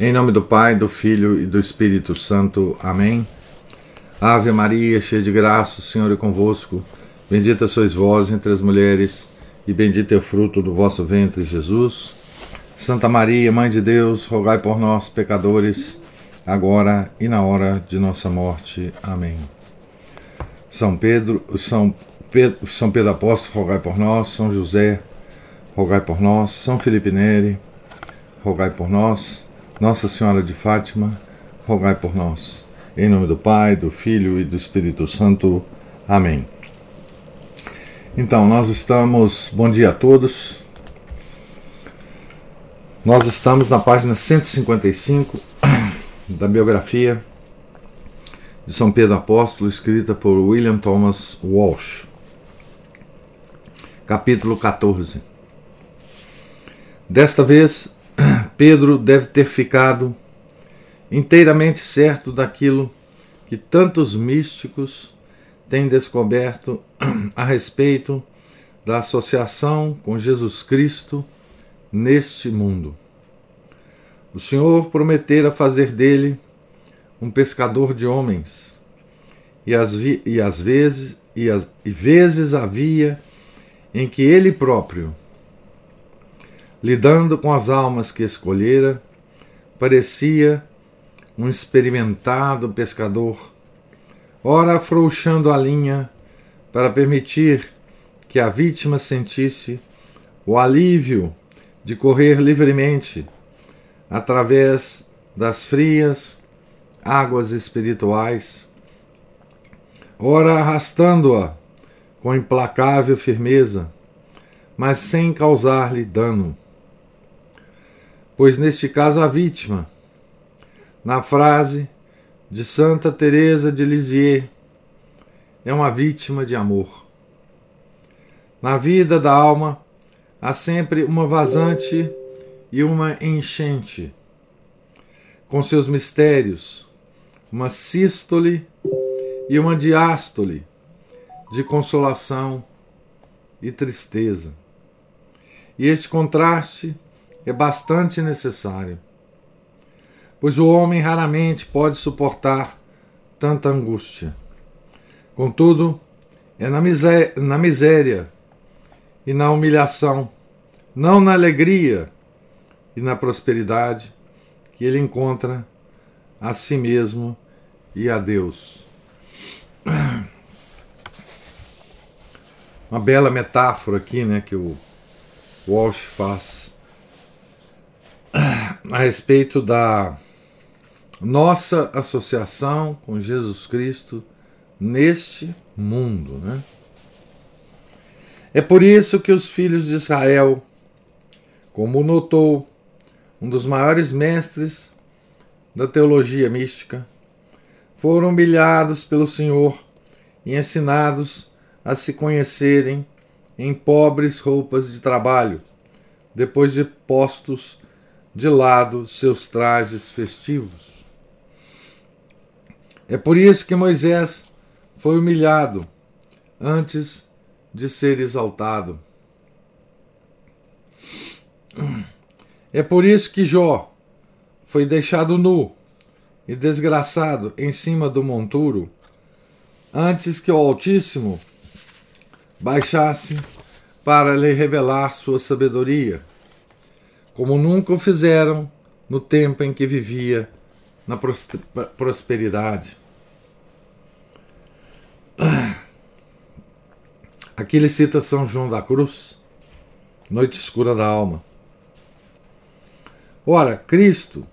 Em nome do Pai, do Filho e do Espírito Santo. Amém. Ave Maria, cheia de graça, o Senhor é convosco. Bendita sois vós entre as mulheres, e bendito é o fruto do vosso ventre, Jesus. Santa Maria, Mãe de Deus, rogai por nós, pecadores, agora e na hora de nossa morte. Amém. São Pedro, São Pedro, São Pedro Apóstolo, rogai por nós. São José, rogai por nós. São Felipe Neri, rogai por nós. Nossa Senhora de Fátima, rogai por nós. Em nome do Pai, do Filho e do Espírito Santo. Amém. Então, nós estamos. Bom dia a todos. Nós estamos na página 155 da biografia de São Pedro Apóstolo, escrita por William Thomas Walsh. Capítulo 14. Desta vez, Pedro deve ter ficado inteiramente certo daquilo que tantos místicos têm descoberto a respeito da associação com Jesus Cristo neste mundo. O Senhor prometera fazer dele um pescador de homens, e às, e vezes e, as, e vezes havia em que ele próprio lidando com as almas que escolhera, parecia um experimentado pescador, ora afrouxando a linha para permitir que a vítima sentisse o alívio de correr livremente através das frias águas espirituais, ora arrastando-a com implacável firmeza, mas sem causar-lhe dano pois neste caso a vítima, na frase de Santa Teresa de Lisieux, é uma vítima de amor. Na vida da alma há sempre uma vazante e uma enchente, com seus mistérios, uma sístole e uma diástole de consolação e tristeza. E este contraste é bastante necessário, pois o homem raramente pode suportar tanta angústia. Contudo, é na miséria, na miséria e na humilhação, não na alegria e na prosperidade, que ele encontra a si mesmo e a Deus. Uma bela metáfora aqui, né, que o Walsh faz a respeito da nossa associação com Jesus Cristo neste mundo. Né? É por isso que os filhos de Israel, como notou um dos maiores mestres da teologia mística, foram humilhados pelo Senhor e ensinados a se conhecerem em pobres roupas de trabalho, depois de postos de lado seus trajes festivos. É por isso que Moisés foi humilhado antes de ser exaltado. É por isso que Jó foi deixado nu e desgraçado em cima do monturo, antes que o Altíssimo baixasse para lhe revelar sua sabedoria como nunca o fizeram no tempo em que vivia na prosperidade. Aqui ele cita São João da Cruz, Noite Escura da Alma. Ora, Cristo,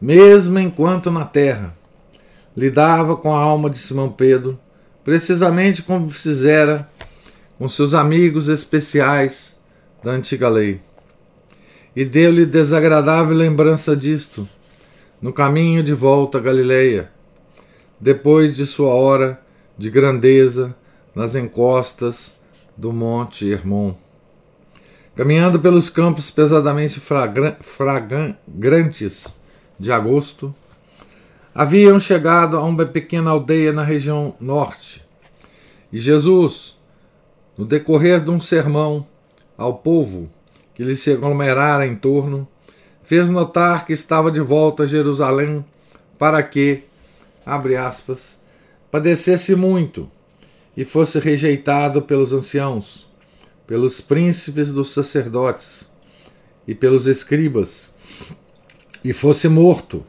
mesmo enquanto na terra, lidava com a alma de Simão Pedro, precisamente como fizera com seus amigos especiais da antiga lei e deu-lhe desagradável lembrança disto, no caminho de volta a Galileia, depois de sua hora de grandeza nas encostas do Monte Hermon. Caminhando pelos campos pesadamente fragrantes de agosto, haviam chegado a uma pequena aldeia na região norte. E Jesus, no decorrer de um sermão ao povo, que lhe se aglomerara em torno, fez notar que estava de volta a Jerusalém para que, abre aspas, padecesse muito e fosse rejeitado pelos anciãos, pelos príncipes dos sacerdotes e pelos escribas, e fosse morto,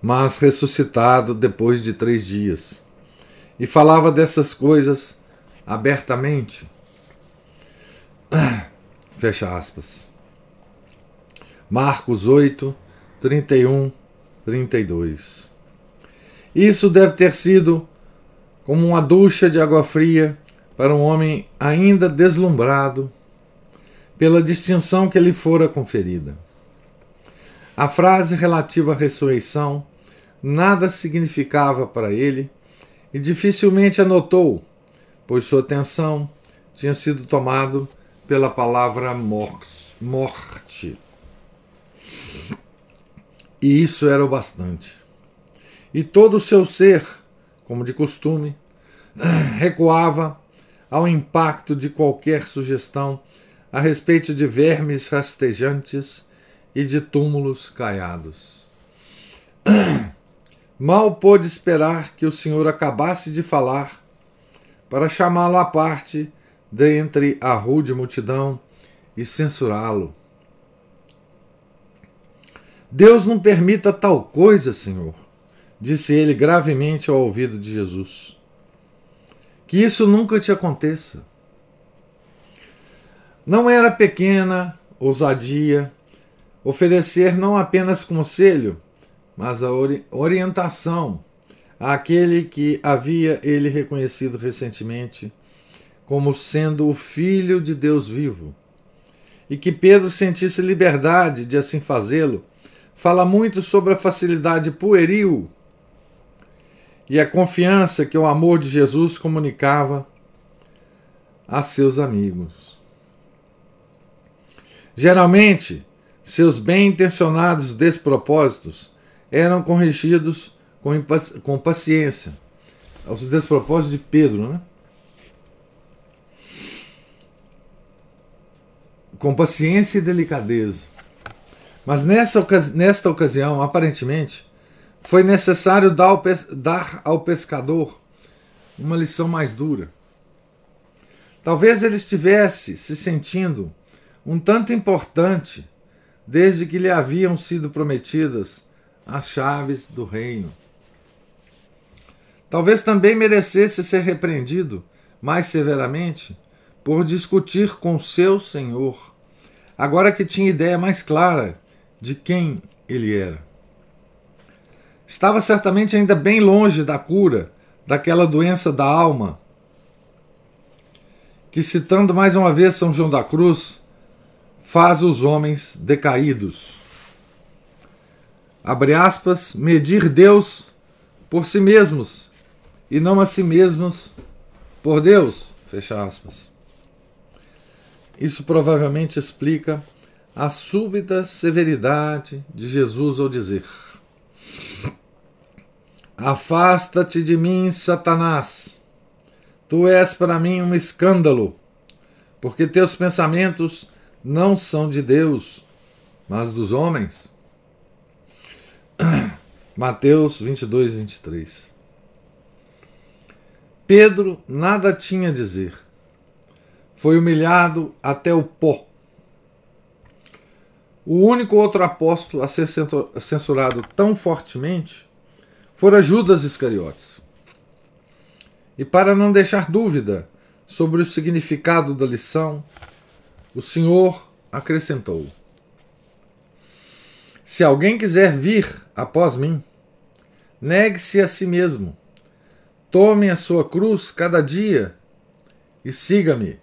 mas ressuscitado depois de três dias. E falava dessas coisas abertamente. Fecha aspas. Marcos 8, 31, 32. Isso deve ter sido como uma ducha de água fria para um homem ainda deslumbrado pela distinção que lhe fora conferida. A frase relativa à ressurreição nada significava para ele e dificilmente anotou, pois sua atenção tinha sido tomado pela palavra morte. E isso era o bastante. E todo o seu ser, como de costume, recuava ao impacto de qualquer sugestão a respeito de vermes rastejantes e de túmulos caiados. Mal pôde esperar que o senhor acabasse de falar para chamá-lo à parte dentre a rude multidão e censurá-lo. Deus não permita tal coisa, Senhor, disse ele gravemente ao ouvido de Jesus. Que isso nunca te aconteça. Não era pequena ousadia oferecer não apenas conselho, mas a ori orientação àquele que havia ele reconhecido recentemente como sendo o Filho de Deus vivo, e que Pedro sentisse liberdade de assim fazê-lo fala muito sobre a facilidade pueril e a confiança que o amor de Jesus comunicava a seus amigos. Geralmente, seus bem intencionados despropósitos eram corrigidos com, com paciência. Os despropósitos de Pedro, né? Com paciência e delicadeza. Mas nessa, nesta ocasião, aparentemente, foi necessário dar ao, dar ao pescador uma lição mais dura. Talvez ele estivesse se sentindo um tanto importante desde que lhe haviam sido prometidas as chaves do reino. Talvez também merecesse ser repreendido mais severamente por discutir com seu senhor, agora que tinha ideia mais clara de quem ele era. Estava certamente ainda bem longe da cura daquela doença da alma, que, citando mais uma vez São João da Cruz, faz os homens decaídos. Abre aspas, medir Deus por si mesmos e não a si mesmos por Deus. Fecha aspas. Isso provavelmente explica a súbita severidade de Jesus ao dizer: Afasta-te de mim, Satanás. Tu és para mim um escândalo, porque teus pensamentos não são de Deus, mas dos homens. Mateus 22, 23. Pedro nada tinha a dizer. Foi humilhado até o pó o único outro apóstolo a ser censurado tão fortemente fora Judas Iscariotes. E para não deixar dúvida sobre o significado da lição, o Senhor acrescentou: Se alguém quiser vir após mim, negue-se a si mesmo, tome a sua cruz cada dia e siga-me.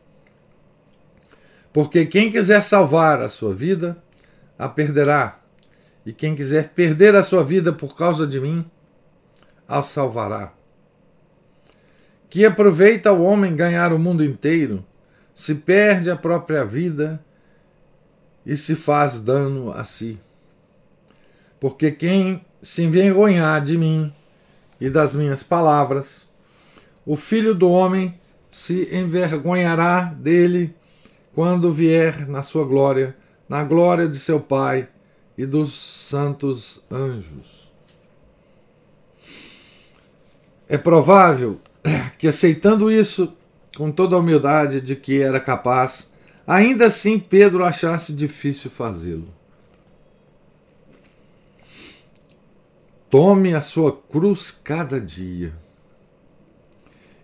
Porque quem quiser salvar a sua vida, a perderá, e quem quiser perder a sua vida por causa de mim, a salvará. Que aproveita o homem ganhar o mundo inteiro, se perde a própria vida e se faz dano a si. Porque quem se envergonhar de mim e das minhas palavras, o filho do homem se envergonhará dele quando vier na sua glória na glória de seu Pai e dos santos anjos. É provável que, aceitando isso com toda a humildade de que era capaz, ainda assim Pedro achasse difícil fazê-lo. Tome a sua cruz cada dia.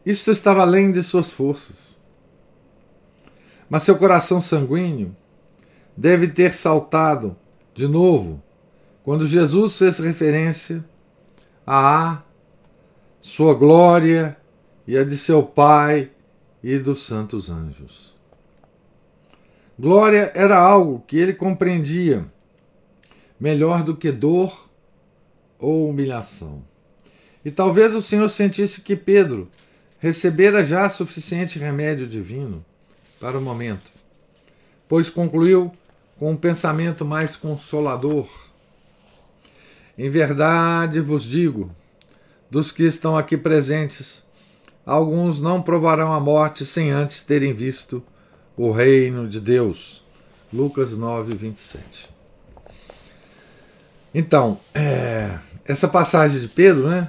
Isto estava além de suas forças. Mas seu coração sanguíneo deve ter saltado de novo quando Jesus fez referência à sua glória e a de seu Pai e dos santos anjos. Glória era algo que ele compreendia melhor do que dor ou humilhação. E talvez o Senhor sentisse que Pedro recebera já suficiente remédio divino para o momento, pois concluiu com um pensamento mais consolador. Em verdade vos digo, dos que estão aqui presentes, alguns não provarão a morte sem antes terem visto o reino de Deus. Lucas 9, 27. Então, é, essa passagem de Pedro, né?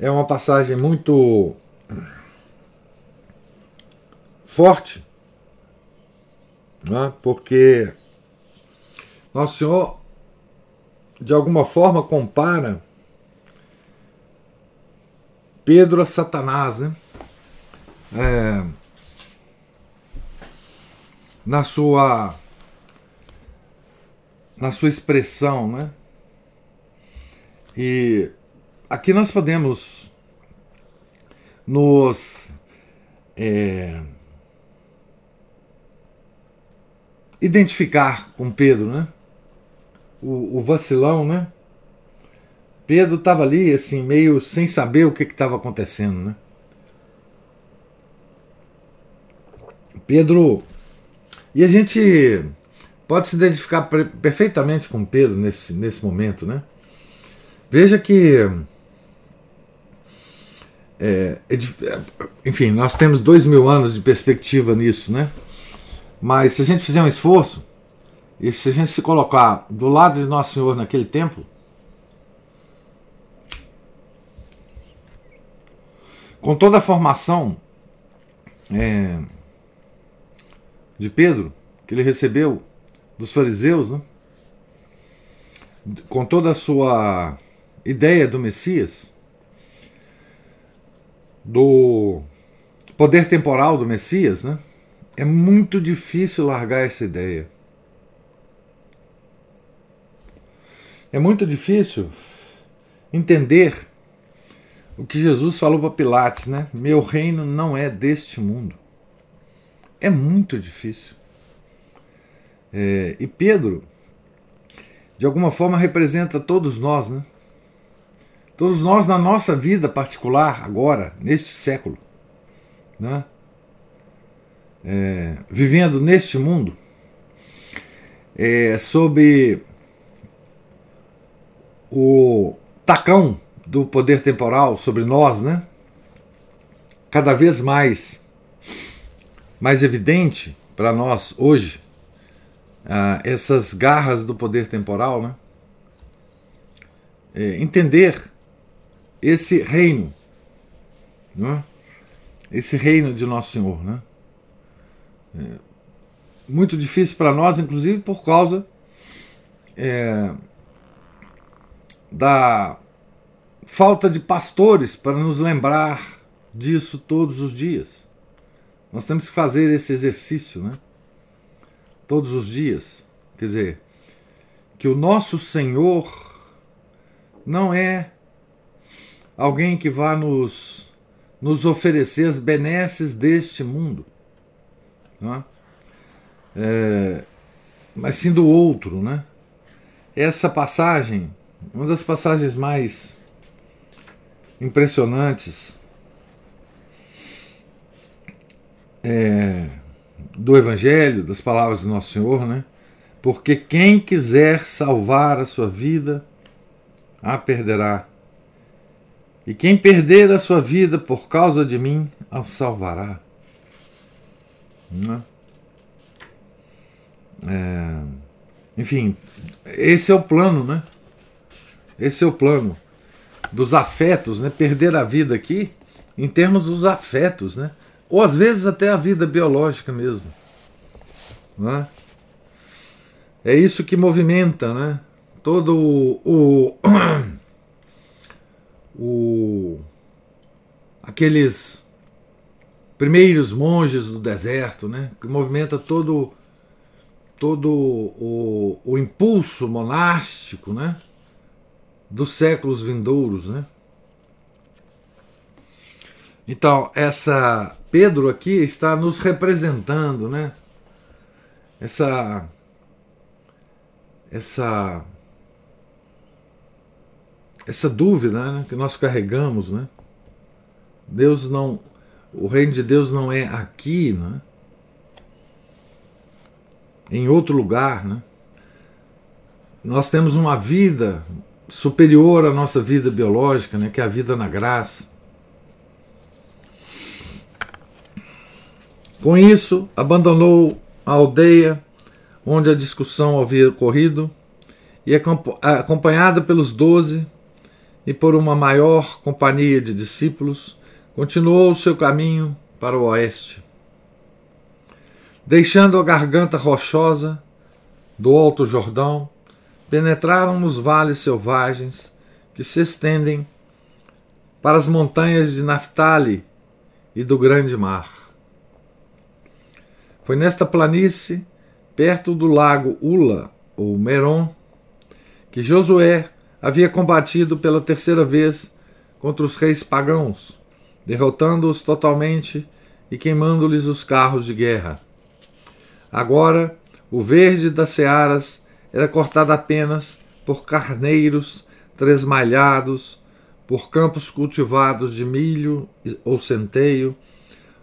É uma passagem muito forte, né? porque Nosso Senhor, de alguma forma, compara Pedro a Satanás, né? É, na sua na sua expressão, né? E aqui nós podemos nos é, identificar com Pedro, né? O, o vacilão, né? Pedro estava ali, assim, meio sem saber o que estava acontecendo, né? Pedro. E a gente pode se identificar perfeitamente com Pedro nesse, nesse momento, né? Veja que. É, é, enfim, nós temos dois mil anos de perspectiva nisso, né? Mas se a gente fizer um esforço, e se a gente se colocar do lado de Nosso Senhor naquele tempo, com toda a formação é, de Pedro, que ele recebeu dos fariseus, né? com toda a sua ideia do Messias, do poder temporal do Messias, né? É muito difícil largar essa ideia. É muito difícil entender o que Jesus falou para Pilatos, né? Meu reino não é deste mundo. É muito difícil. É, e Pedro, de alguma forma, representa todos nós, né? Todos nós na nossa vida particular, agora, neste século. Né? É, vivendo neste mundo, é, sob o tacão do poder temporal sobre nós, né? Cada vez mais mais evidente para nós hoje ah, essas garras do poder temporal, né? É, entender esse reino, né? esse reino de nosso Senhor, né? É, muito difícil para nós, inclusive por causa é, da falta de pastores para nos lembrar disso todos os dias. Nós temos que fazer esse exercício, né? Todos os dias. Quer dizer, que o nosso Senhor não é alguém que vá nos, nos oferecer as benesses deste mundo é? É, mas sim do outro. Né? Essa passagem, uma das passagens mais impressionantes é, do Evangelho, das palavras do Nosso Senhor, né? Porque quem quiser salvar a sua vida, a perderá. E quem perder a sua vida por causa de mim, a salvará. Né? É, enfim, esse é o plano, né? Esse é o plano dos afetos, né? Perder a vida aqui em termos dos afetos, né? Ou às vezes até a vida biológica mesmo. Né? É isso que movimenta, né? Todo o, o, o aqueles primeiros monges do deserto, né? Que movimenta todo todo o, o impulso monástico, né? Dos séculos vindouros, né? Então, essa Pedro aqui está nos representando, né? Essa essa essa dúvida né, que nós carregamos, né? Deus não o reino de Deus não é aqui, né? Em outro lugar, né? Nós temos uma vida superior à nossa vida biológica, né, que é a vida na graça. Com isso, abandonou a aldeia onde a discussão havia ocorrido e, acompanhada pelos doze e por uma maior companhia de discípulos, continuou seu caminho para o oeste. Deixando a garganta rochosa do Alto Jordão, penetraram nos vales selvagens que se estendem para as montanhas de Naftali e do grande mar. Foi nesta planície, perto do lago Ula, ou Meron, que Josué havia combatido pela terceira vez contra os reis pagãos, derrotando-os totalmente e queimando-lhes os carros de guerra. Agora, o verde das searas era cortado apenas por carneiros tresmalhados, por campos cultivados de milho ou centeio,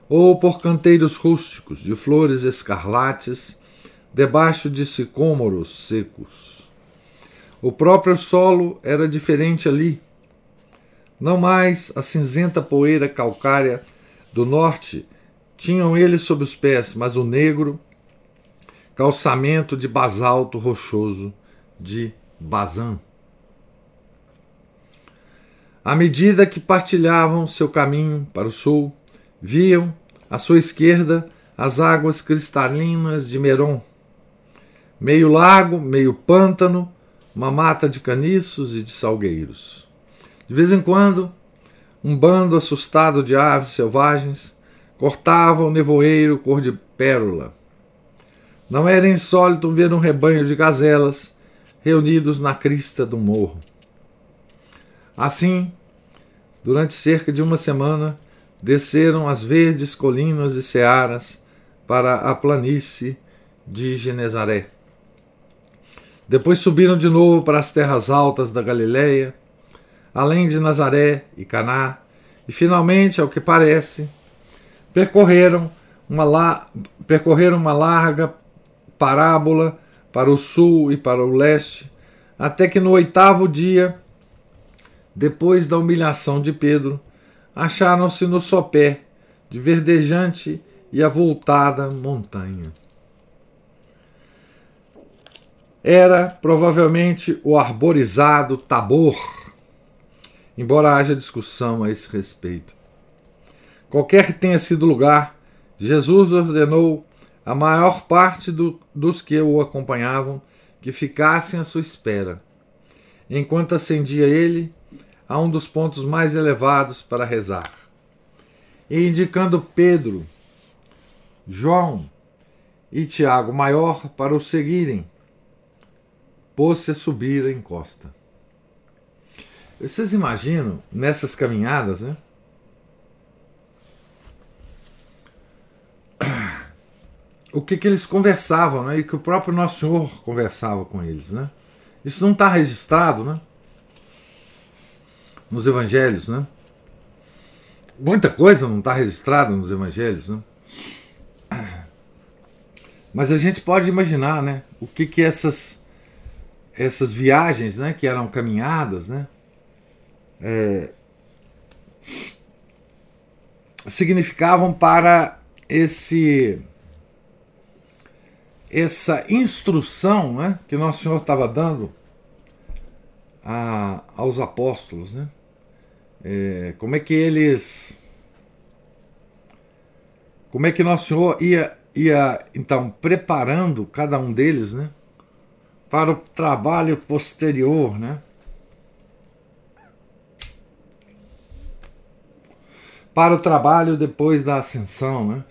ou por canteiros rústicos de flores escarlates, debaixo de sicômoros secos. O próprio solo era diferente ali. Não mais a cinzenta poeira calcária do norte tinham eles sob os pés, mas o negro calçamento de basalto rochoso de Bazan. À medida que partilhavam seu caminho para o sul, Viam, à sua esquerda, as águas cristalinas de Meron. Meio lago, meio pântano, uma mata de caniços e de salgueiros. De vez em quando, um bando assustado de aves selvagens cortava o nevoeiro cor de pérola. Não era insólito ver um rebanho de gazelas reunidos na crista do morro. Assim, durante cerca de uma semana, desceram as verdes colinas e searas para a planície de Genezaré. Depois subiram de novo para as terras altas da Galiléia, além de Nazaré e Caná, e finalmente, ao que parece, percorreram uma, la... percorreram uma larga parábola para o sul e para o leste, até que no oitavo dia, depois da humilhação de Pedro, acharam-se no sopé de verdejante e avultada montanha. Era provavelmente o arborizado Tabor, embora haja discussão a esse respeito. Qualquer que tenha sido o lugar, Jesus ordenou a maior parte do, dos que o acompanhavam que ficassem à sua espera, enquanto ascendia ele a um dos pontos mais elevados para rezar. E indicando Pedro, João e Tiago maior para o seguirem, pôs-se a subir a encosta. Vocês imaginam nessas caminhadas, né? O que, que eles conversavam, né? E que o próprio Nosso Senhor conversava com eles, né? Isso não está registrado, né? nos evangelhos, né? Muita coisa não está registrada nos evangelhos, né? Mas a gente pode imaginar, né? O que que essas essas viagens, né? Que eram caminhadas, né? É, significavam para esse essa instrução né, que Nosso Senhor estava dando a, aos apóstolos, né? É, como é que eles. Como é que Nosso Senhor ia, ia então preparando cada um deles, né? Para o trabalho posterior, né? Para o trabalho depois da ascensão, né?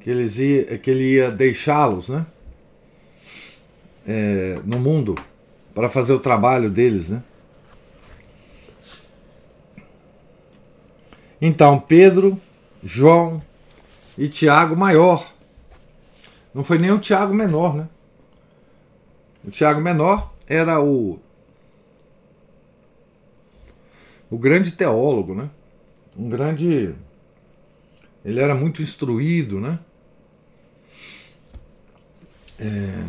Que, eles ia, que ele ia deixá-los, né? É, no mundo para fazer o trabalho deles, né? Então, Pedro, João e Tiago maior. Não foi nem o Tiago menor, né? O Tiago menor era o o grande teólogo, né? Um grande ele era muito instruído, né? É,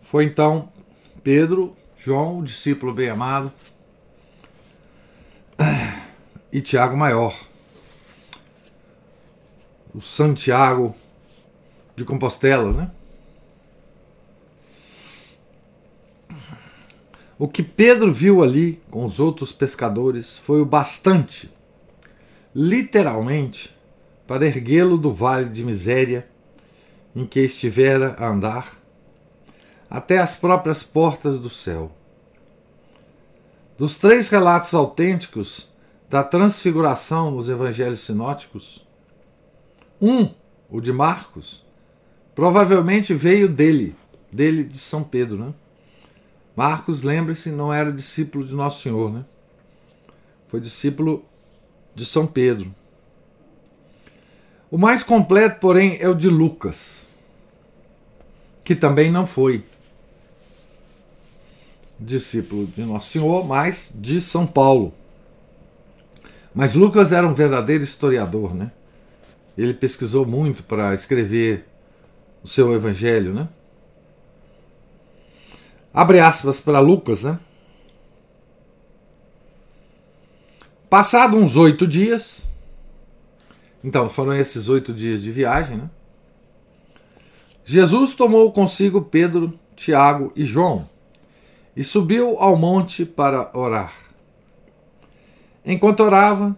foi então Pedro, João, o discípulo bem amado, e Tiago Maior, o Santiago de Compostela, né? O que Pedro viu ali com os outros pescadores foi o bastante, literalmente, para erguê-lo do vale de miséria em que estivera a andar até as próprias portas do céu. Dos três relatos autênticos da transfiguração nos evangelhos sinóticos, um, o de Marcos, provavelmente veio dele, dele de São Pedro, né? Marcos, lembre-se, não era discípulo de Nosso Senhor, né? Foi discípulo de São Pedro. O mais completo, porém, é o de Lucas, que também não foi discípulo de Nosso Senhor, mas de São Paulo. Mas Lucas era um verdadeiro historiador, né? Ele pesquisou muito para escrever o seu evangelho, né? Abre aspas para Lucas, né? Passado uns oito dias, então foram esses oito dias de viagem, né? Jesus tomou consigo Pedro, Tiago e João e subiu ao monte para orar. Enquanto orava,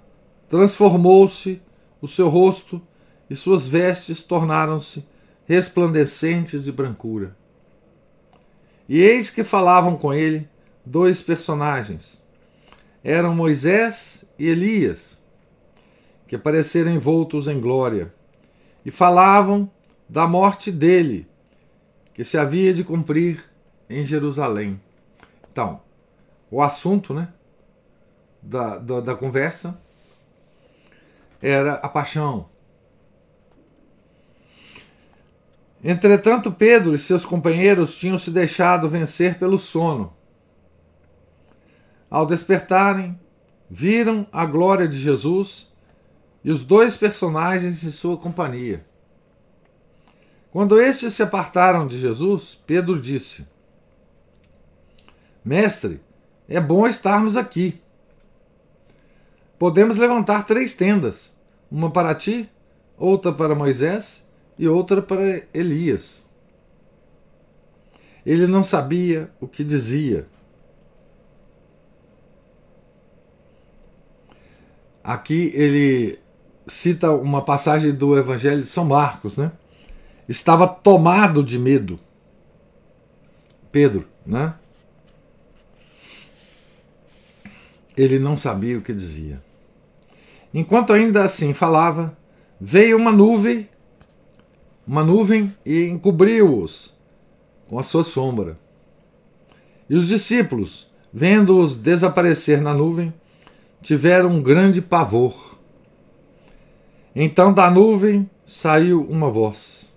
transformou-se o seu rosto e suas vestes tornaram-se resplandecentes de brancura. E eis que falavam com ele dois personagens. Eram Moisés e Elias, que apareceram envoltos em glória, e falavam da morte dele, que se havia de cumprir em Jerusalém. Então, o assunto né, da, da, da conversa era a paixão. Entretanto, Pedro e seus companheiros tinham se deixado vencer pelo sono. Ao despertarem, viram a glória de Jesus e os dois personagens em sua companhia. Quando estes se apartaram de Jesus, Pedro disse: Mestre, é bom estarmos aqui. Podemos levantar três tendas: uma para ti, outra para Moisés e outra para Elias. Ele não sabia o que dizia. Aqui ele cita uma passagem do Evangelho de São Marcos, né? Estava tomado de medo. Pedro, né? Ele não sabia o que dizia. Enquanto ainda assim falava, veio uma nuvem, uma nuvem e encobriu-os com a sua sombra. E os discípulos, vendo-os desaparecer na nuvem, tiveram um grande pavor. Então da nuvem saiu uma voz: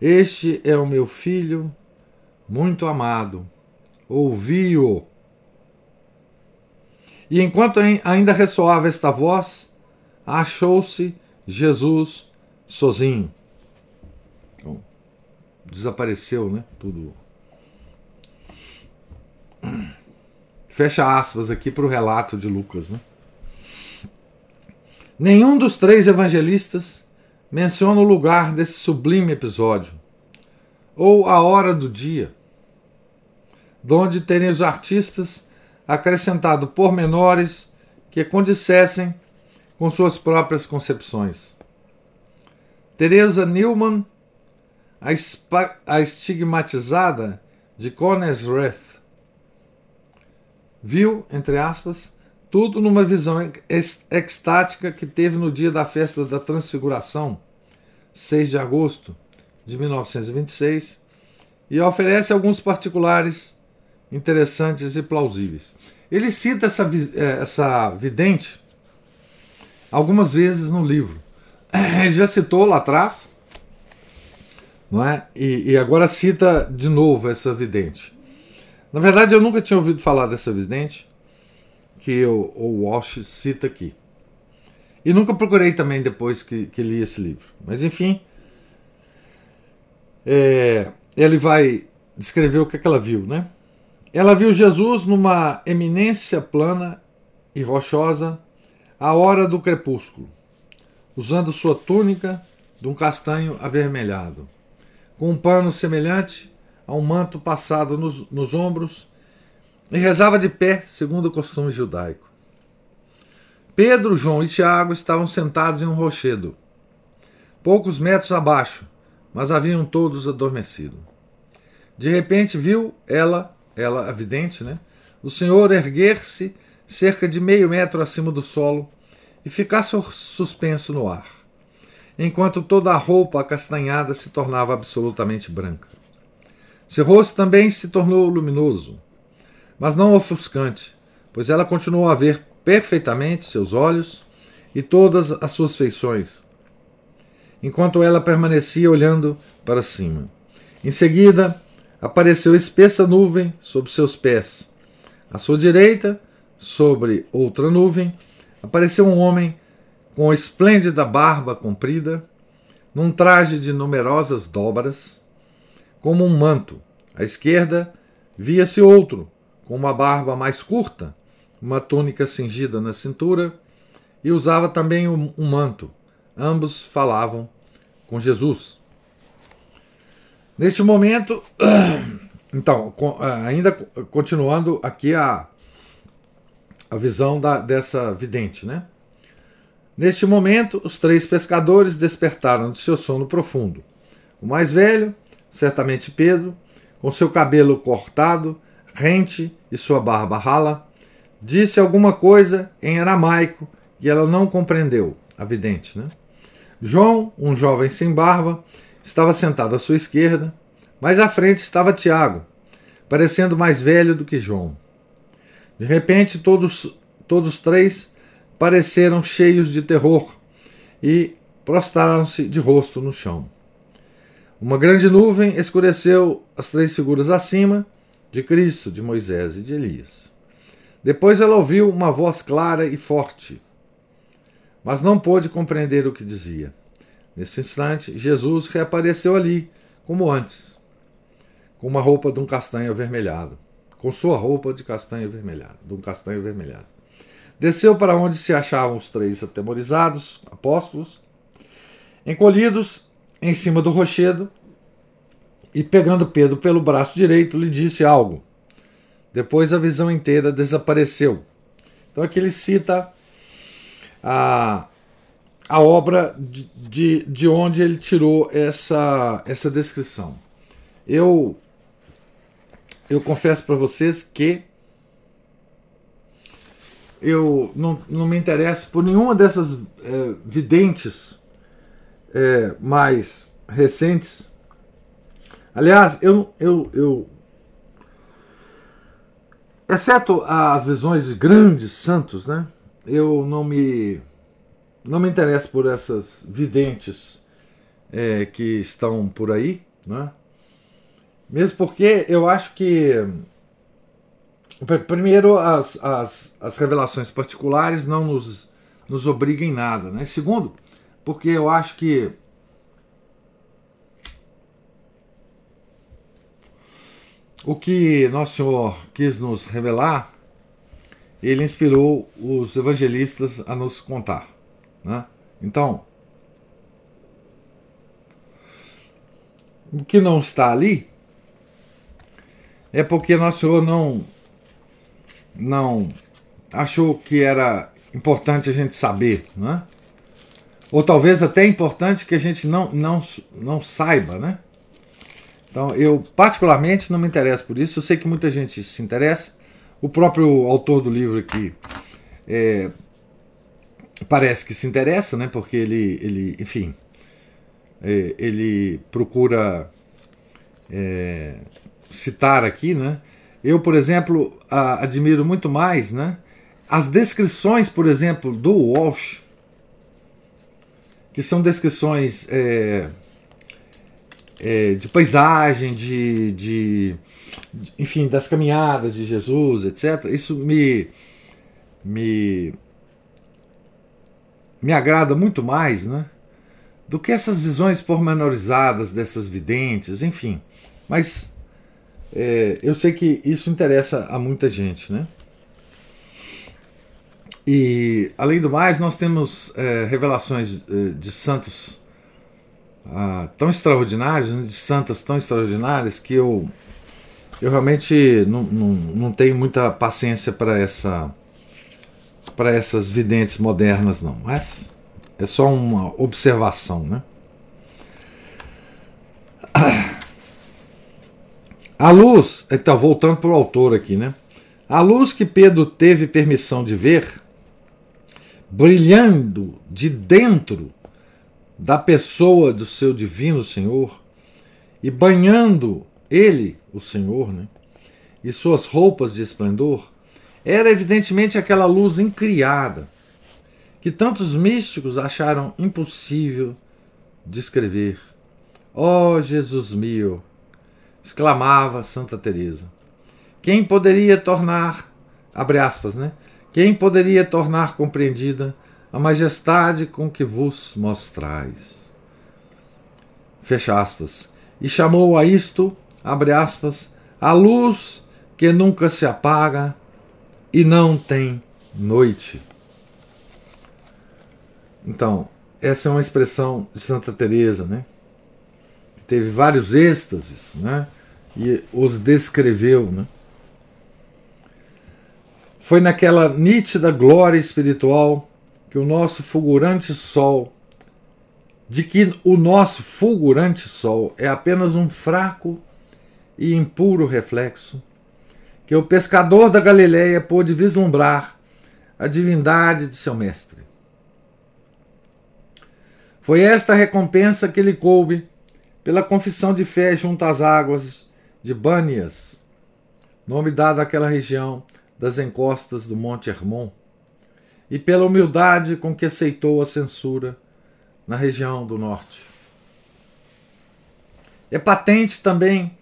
Este é o meu filho muito amado, ouvi-o. E enquanto ainda ressoava esta voz, achou-se Jesus sozinho. Desapareceu, né? Tudo. Fecha aspas aqui para o relato de Lucas. Né? Nenhum dos três evangelistas menciona o lugar desse sublime episódio, ou a hora do dia, donde teriam os artistas acrescentado pormenores que condissessem com suas próprias concepções. Teresa Newman, a, a estigmatizada de Conesreth, viu, entre aspas, tudo numa visão extática que teve no dia da festa da Transfiguração, 6 de agosto de 1926, e oferece alguns particulares interessantes e plausíveis. Ele cita essa, eh, essa vidente algumas vezes no livro. Ele já citou lá atrás, não é? E, e, agora cita de novo essa vidente. Na verdade, eu nunca tinha ouvido falar dessa vidente que o, o Walsh cita aqui. E nunca procurei também depois que, que li esse livro. Mas enfim, é, ele vai descrever o que, é que ela viu, né? Ela viu Jesus numa eminência plana e rochosa à hora do crepúsculo, usando sua túnica de um castanho avermelhado, com um pano semelhante a um manto passado nos, nos ombros, e rezava de pé, segundo o costume judaico. Pedro, João e Tiago estavam sentados em um rochedo, poucos metros abaixo, mas haviam todos adormecido. De repente viu ela ela, a vidente, né? O senhor erguer-se cerca de meio metro acima do solo e ficar suspenso no ar, enquanto toda a roupa acastanhada se tornava absolutamente branca. Seu rosto também se tornou luminoso, mas não ofuscante, pois ela continuou a ver perfeitamente seus olhos e todas as suas feições, enquanto ela permanecia olhando para cima. Em seguida, apareceu espessa nuvem sob seus pés. À sua direita, sobre outra nuvem, apareceu um homem com esplêndida barba comprida, num traje de numerosas dobras, como um manto. À esquerda, via-se outro, com uma barba mais curta, uma túnica cingida na cintura, e usava também um, um manto. Ambos falavam com Jesus. Neste momento, então, ainda continuando aqui a, a visão da, dessa vidente, né? Neste momento, os três pescadores despertaram de seu sono profundo. O mais velho, certamente Pedro, com seu cabelo cortado, rente e sua barba rala, disse alguma coisa em aramaico que ela não compreendeu, a né? João, um jovem sem barba, estava sentado à sua esquerda, mas à frente estava Tiago, parecendo mais velho do que João. De repente, todos, todos três pareceram cheios de terror e prostraram-se de rosto no chão. Uma grande nuvem escureceu as três figuras acima de Cristo, de Moisés e de Elias. Depois ela ouviu uma voz clara e forte, mas não pôde compreender o que dizia. Nesse instante, Jesus reapareceu ali, como antes, com uma roupa de um castanho avermelhado, com sua roupa de castanho avermelhado, de um castanho avermelhado. Desceu para onde se achavam os três atemorizados apóstolos, encolhidos em cima do rochedo, e pegando Pedro pelo braço direito, lhe disse algo. Depois a visão inteira desapareceu. Então aqui ele cita a, a obra de, de, de onde ele tirou essa, essa descrição. Eu, eu confesso para vocês que eu não, não me interesso por nenhuma dessas é, videntes é, mais recentes. Aliás, eu, eu, eu. Exceto as visões de grandes santos, né? Eu não me não me interesso por essas videntes é, que estão por aí, né? mesmo porque eu acho que, primeiro, as, as, as revelações particulares não nos, nos obrigam em nada. Né? Segundo, porque eu acho que o que Nosso Senhor quis nos revelar, ele inspirou os evangelistas a nos contar. Né? Então, o que não está ali é porque Nosso Senhor não, não achou que era importante a gente saber, né? ou talvez até importante que a gente não, não, não saiba, né? Então, eu particularmente não me interesso por isso, eu sei que muita gente se interessa. O próprio autor do livro aqui é, parece que se interessa, né? Porque ele, ele enfim, é, ele procura é, citar aqui, né? Eu, por exemplo, a, admiro muito mais, né? As descrições, por exemplo, do Walsh, que são descrições é, é, de paisagem, de, de, de, enfim, das caminhadas de Jesus, etc. Isso me, me, me agrada muito mais, né? Do que essas visões pormenorizadas dessas videntes, enfim. Mas é, eu sei que isso interessa a muita gente, né? E, além do mais, nós temos é, revelações é, de santos ah, tão extraordinários, né, de santas tão extraordinárias, que eu, eu realmente não, não, não tenho muita paciência para essa para essas videntes modernas, não. Mas é só uma observação, né? A luz, então, voltando para o autor aqui, né? A luz que Pedro teve permissão de ver brilhando de dentro da pessoa do seu divino Senhor e banhando ele, o Senhor, né, e suas roupas de esplendor, era evidentemente aquela luz incriada que tantos místicos acharam impossível descrever. Ó oh, Jesus meu! Exclamava Santa Teresa. Quem poderia tornar, abre aspas, né? Quem poderia tornar compreendida a majestade com que vos mostrais? Fecha aspas. E chamou a isto, abre aspas, a luz que nunca se apaga e não tem noite. Então, essa é uma expressão de Santa Teresa, né? Teve vários êxtases, né? E os descreveu, né? Foi naquela nítida glória espiritual que o nosso fulgurante sol, de que o nosso fulgurante sol é apenas um fraco e impuro reflexo, que o pescador da Galileia pôde vislumbrar a divindade de seu mestre. Foi esta recompensa que lhe coube pela confissão de fé junto às águas de Bânias, nome dado àquela região das encostas do Monte Hermon, e pela humildade com que aceitou a censura na região do norte. É patente também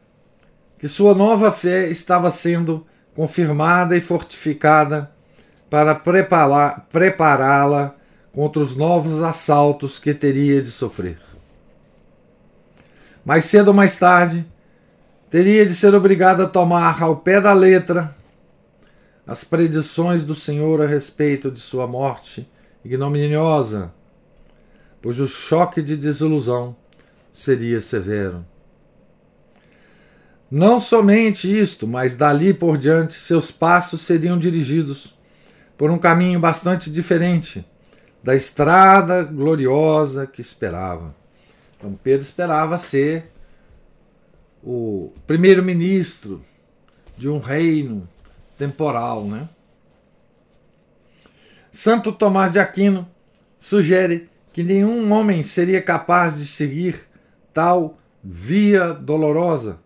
que sua nova fé estava sendo confirmada e fortificada para prepará-la contra os novos assaltos que teria de sofrer. Mais cedo ou mais tarde, teria de ser obrigada a tomar ao pé da letra as predições do Senhor a respeito de sua morte ignominiosa, pois o choque de desilusão seria severo. Não somente isto, mas dali por diante seus passos seriam dirigidos por um caminho bastante diferente da estrada gloriosa que esperava. Então Pedro esperava ser o primeiro-ministro de um reino temporal, né? Santo Tomás de Aquino sugere que nenhum homem seria capaz de seguir tal via dolorosa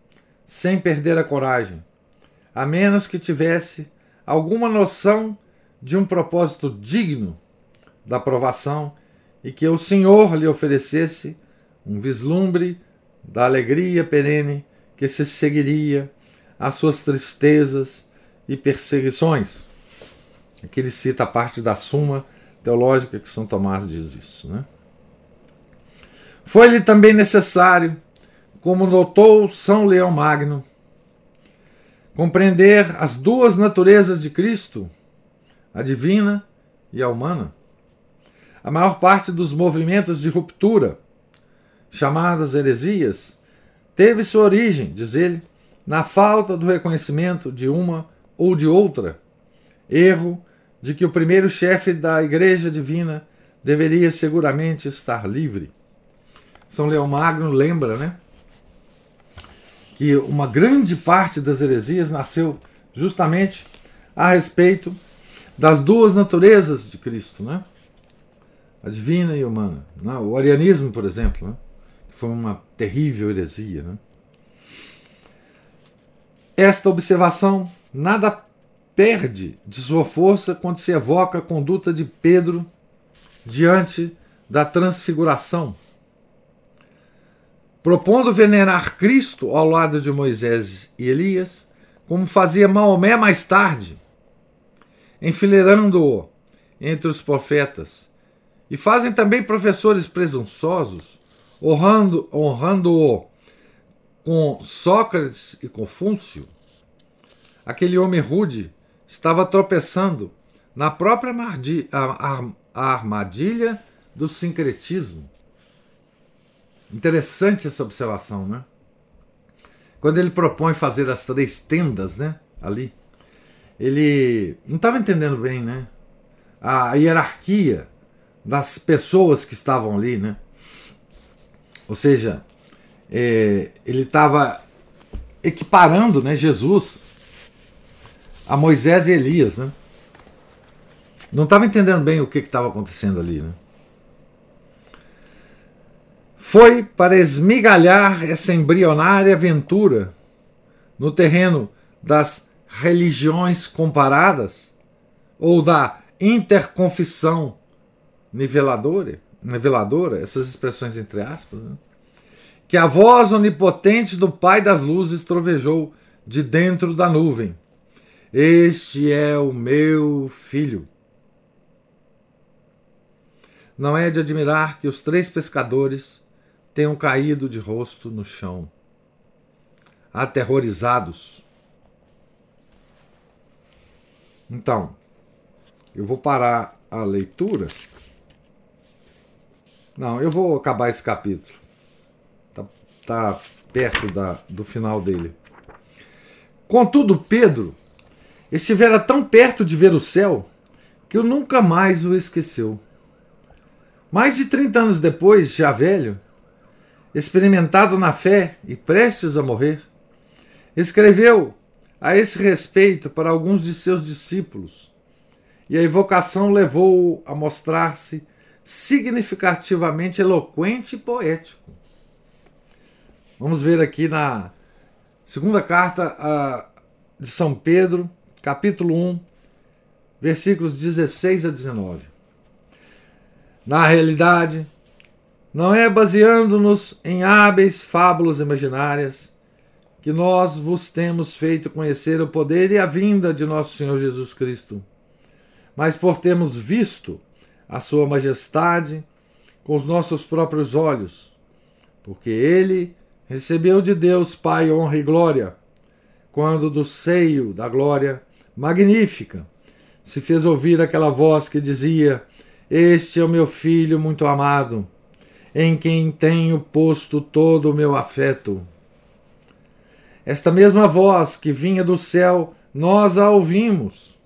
sem perder a coragem, a menos que tivesse alguma noção de um propósito digno da provação e que o Senhor lhe oferecesse um vislumbre da alegria perene que se seguiria às suas tristezas e perseguições. Aqui ele cita a parte da Suma Teológica que São Tomás diz isso. Né? Foi-lhe também necessário, como notou São Leão Magno, compreender as duas naturezas de Cristo, a divina e a humana. A maior parte dos movimentos de ruptura, chamadas heresias, teve sua origem, diz ele, na falta do reconhecimento de uma ou de outra. Erro de que o primeiro chefe da Igreja Divina deveria seguramente estar livre. São Leão Magno lembra, né? Que uma grande parte das heresias nasceu justamente a respeito das duas naturezas de Cristo, né? A divina e a humana. Né? O arianismo, por exemplo, né? Foi uma terrível heresia. Né? Esta observação nada perde de sua força quando se evoca a conduta de Pedro diante da transfiguração. Propondo venerar Cristo ao lado de Moisés e Elias, como fazia Maomé mais tarde, enfileirando-o entre os profetas. E fazem também professores presunçosos, honrando-o honrando com Sócrates e Confúcio. Aquele homem rude estava tropeçando na própria armadilha do sincretismo. Interessante essa observação, né? Quando ele propõe fazer as três tendas, né? Ali, ele não estava entendendo bem, né? A hierarquia das pessoas que estavam ali, né? Ou seja, é, ele estava equiparando, né, Jesus a Moisés e Elias, né? Não estava entendendo bem o que estava acontecendo ali, né? Foi para esmigalhar essa embrionária aventura no terreno das religiões comparadas ou da interconfissão niveladora, niveladora essas expressões entre aspas, né? que a voz onipotente do Pai das Luzes trovejou de dentro da nuvem. Este é o meu filho. Não é de admirar que os três pescadores tenham caído de rosto no chão, aterrorizados. Então, eu vou parar a leitura. Não, eu vou acabar esse capítulo. Está tá perto da, do final dele. Contudo, Pedro estivera tão perto de ver o céu que eu nunca mais o esqueceu. Mais de 30 anos depois, já velho, experimentado na fé e prestes a morrer, escreveu a esse respeito para alguns de seus discípulos, e a evocação levou-o a mostrar-se significativamente eloquente e poético. Vamos ver aqui na segunda carta de São Pedro, capítulo 1, versículos 16 a 19. Na realidade, não é baseando-nos em hábeis fábulas imaginárias que nós vos temos feito conhecer o poder e a vinda de nosso Senhor Jesus Cristo, mas por termos visto a Sua Majestade com os nossos próprios olhos, porque Ele recebeu de Deus Pai honra e glória, quando do seio da glória magnífica se fez ouvir aquela voz que dizia: Este é o meu filho muito amado em quem tenho posto todo o meu afeto. Esta mesma voz que vinha do céu, nós a ouvimos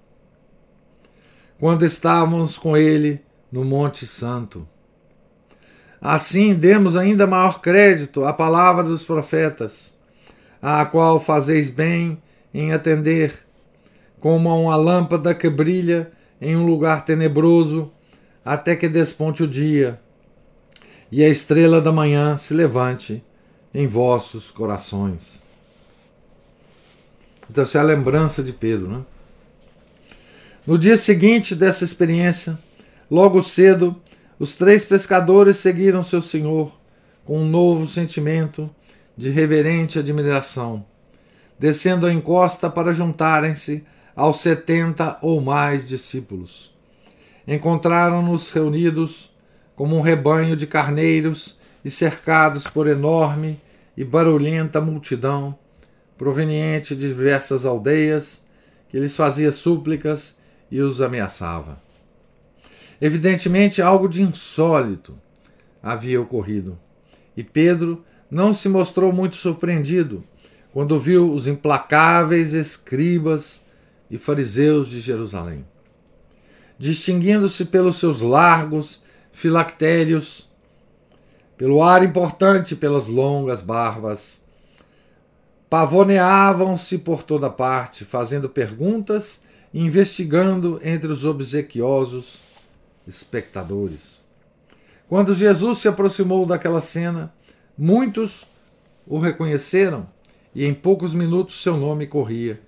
quando estávamos com ele no Monte Santo. Assim, demos ainda maior crédito à palavra dos profetas, à qual fazeis bem em atender, como a uma lâmpada que brilha em um lugar tenebroso, até que desponte o dia e a estrela da manhã se levante em vossos corações. Então, essa é a lembrança de Pedro. Né? No dia seguinte dessa experiência, logo cedo, os três pescadores seguiram seu senhor com um novo sentimento de reverente admiração, descendo a encosta para juntarem-se aos setenta ou mais discípulos. Encontraram-nos reunidos como um rebanho de carneiros e cercados por enorme e barulhenta multidão, proveniente de diversas aldeias, que lhes fazia súplicas e os ameaçava. Evidentemente, algo de insólito havia ocorrido, e Pedro não se mostrou muito surpreendido quando viu os implacáveis escribas e fariseus de Jerusalém. Distinguindo-se pelos seus largos filactérios, pelo ar importante, pelas longas barbas, pavoneavam-se por toda parte, fazendo perguntas e investigando entre os obsequiosos espectadores. Quando Jesus se aproximou daquela cena, muitos o reconheceram e em poucos minutos seu nome corria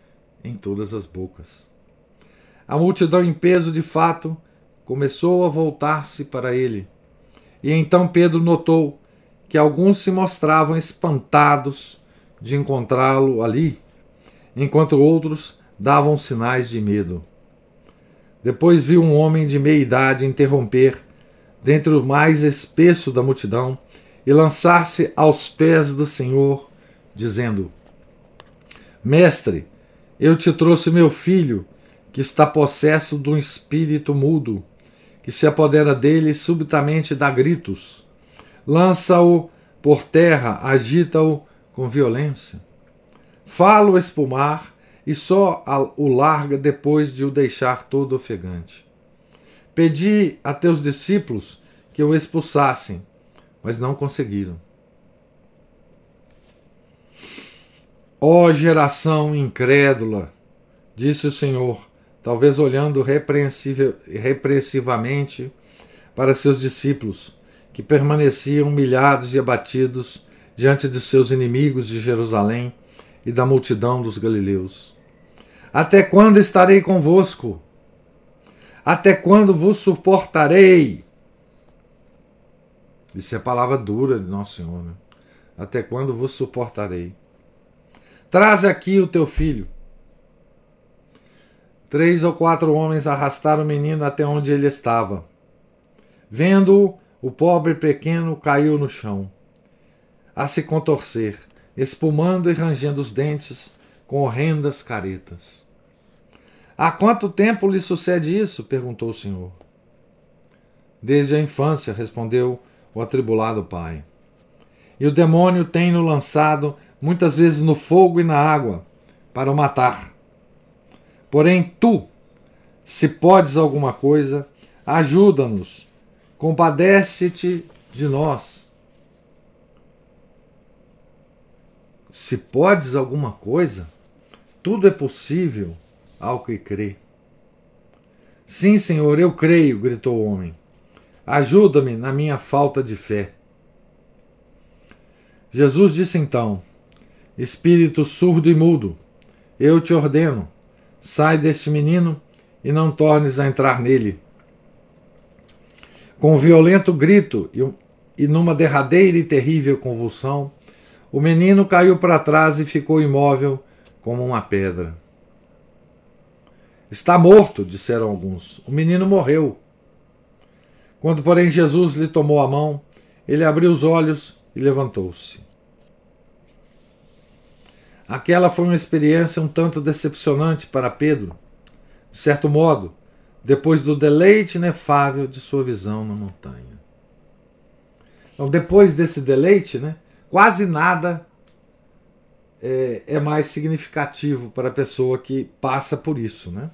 em todas as bocas. A multidão em peso, de fato, começou a voltar-se para ele. E então Pedro notou que alguns se mostravam espantados de encontrá-lo ali, enquanto outros davam sinais de medo. Depois viu um homem de meia idade interromper, dentre o mais espesso da multidão, e lançar-se aos pés do Senhor, dizendo: Mestre, eu te trouxe meu filho, que está possesso de um espírito mudo, que se apodera dele e subitamente dá gritos. Lança-o por terra, agita-o com violência. Fala-o espumar e só o larga depois de o deixar todo ofegante. Pedi a teus discípulos que o expulsassem, mas não conseguiram. Ó oh, geração incrédula, disse o Senhor, talvez olhando repreensivamente para seus discípulos, que permaneciam humilhados e abatidos diante de seus inimigos de Jerusalém e da multidão dos galileus. Até quando estarei convosco? Até quando vos suportarei? Isso é palavra dura de Nosso Senhor. Né? Até quando vos suportarei? Traze aqui o teu filho. Três ou quatro homens arrastaram o menino até onde ele estava. Vendo-o, o pobre pequeno caiu no chão, a se contorcer, espumando e rangendo os dentes com horrendas caretas. Há quanto tempo lhe sucede isso? perguntou o senhor. Desde a infância, respondeu o atribulado pai. E o demônio tem-no lançado muitas vezes no fogo e na água para o matar. Porém, tu, se podes alguma coisa, ajuda-nos, compadece-te de nós. Se podes alguma coisa, tudo é possível ao que crê. Sim, Senhor, eu creio, gritou o homem. Ajuda-me na minha falta de fé. Jesus disse então: Espírito surdo e mudo, eu te ordeno, sai deste menino e não tornes a entrar nele. Com um violento grito e numa derradeira e terrível convulsão, o menino caiu para trás e ficou imóvel como uma pedra. Está morto, disseram alguns. O menino morreu. Quando, porém, Jesus lhe tomou a mão, ele abriu os olhos e levantou-se. Aquela foi uma experiência um tanto decepcionante para Pedro, de certo modo, depois do deleite inefável de sua visão na montanha. Então, depois desse deleite, né, quase nada é, é mais significativo para a pessoa que passa por isso. Né?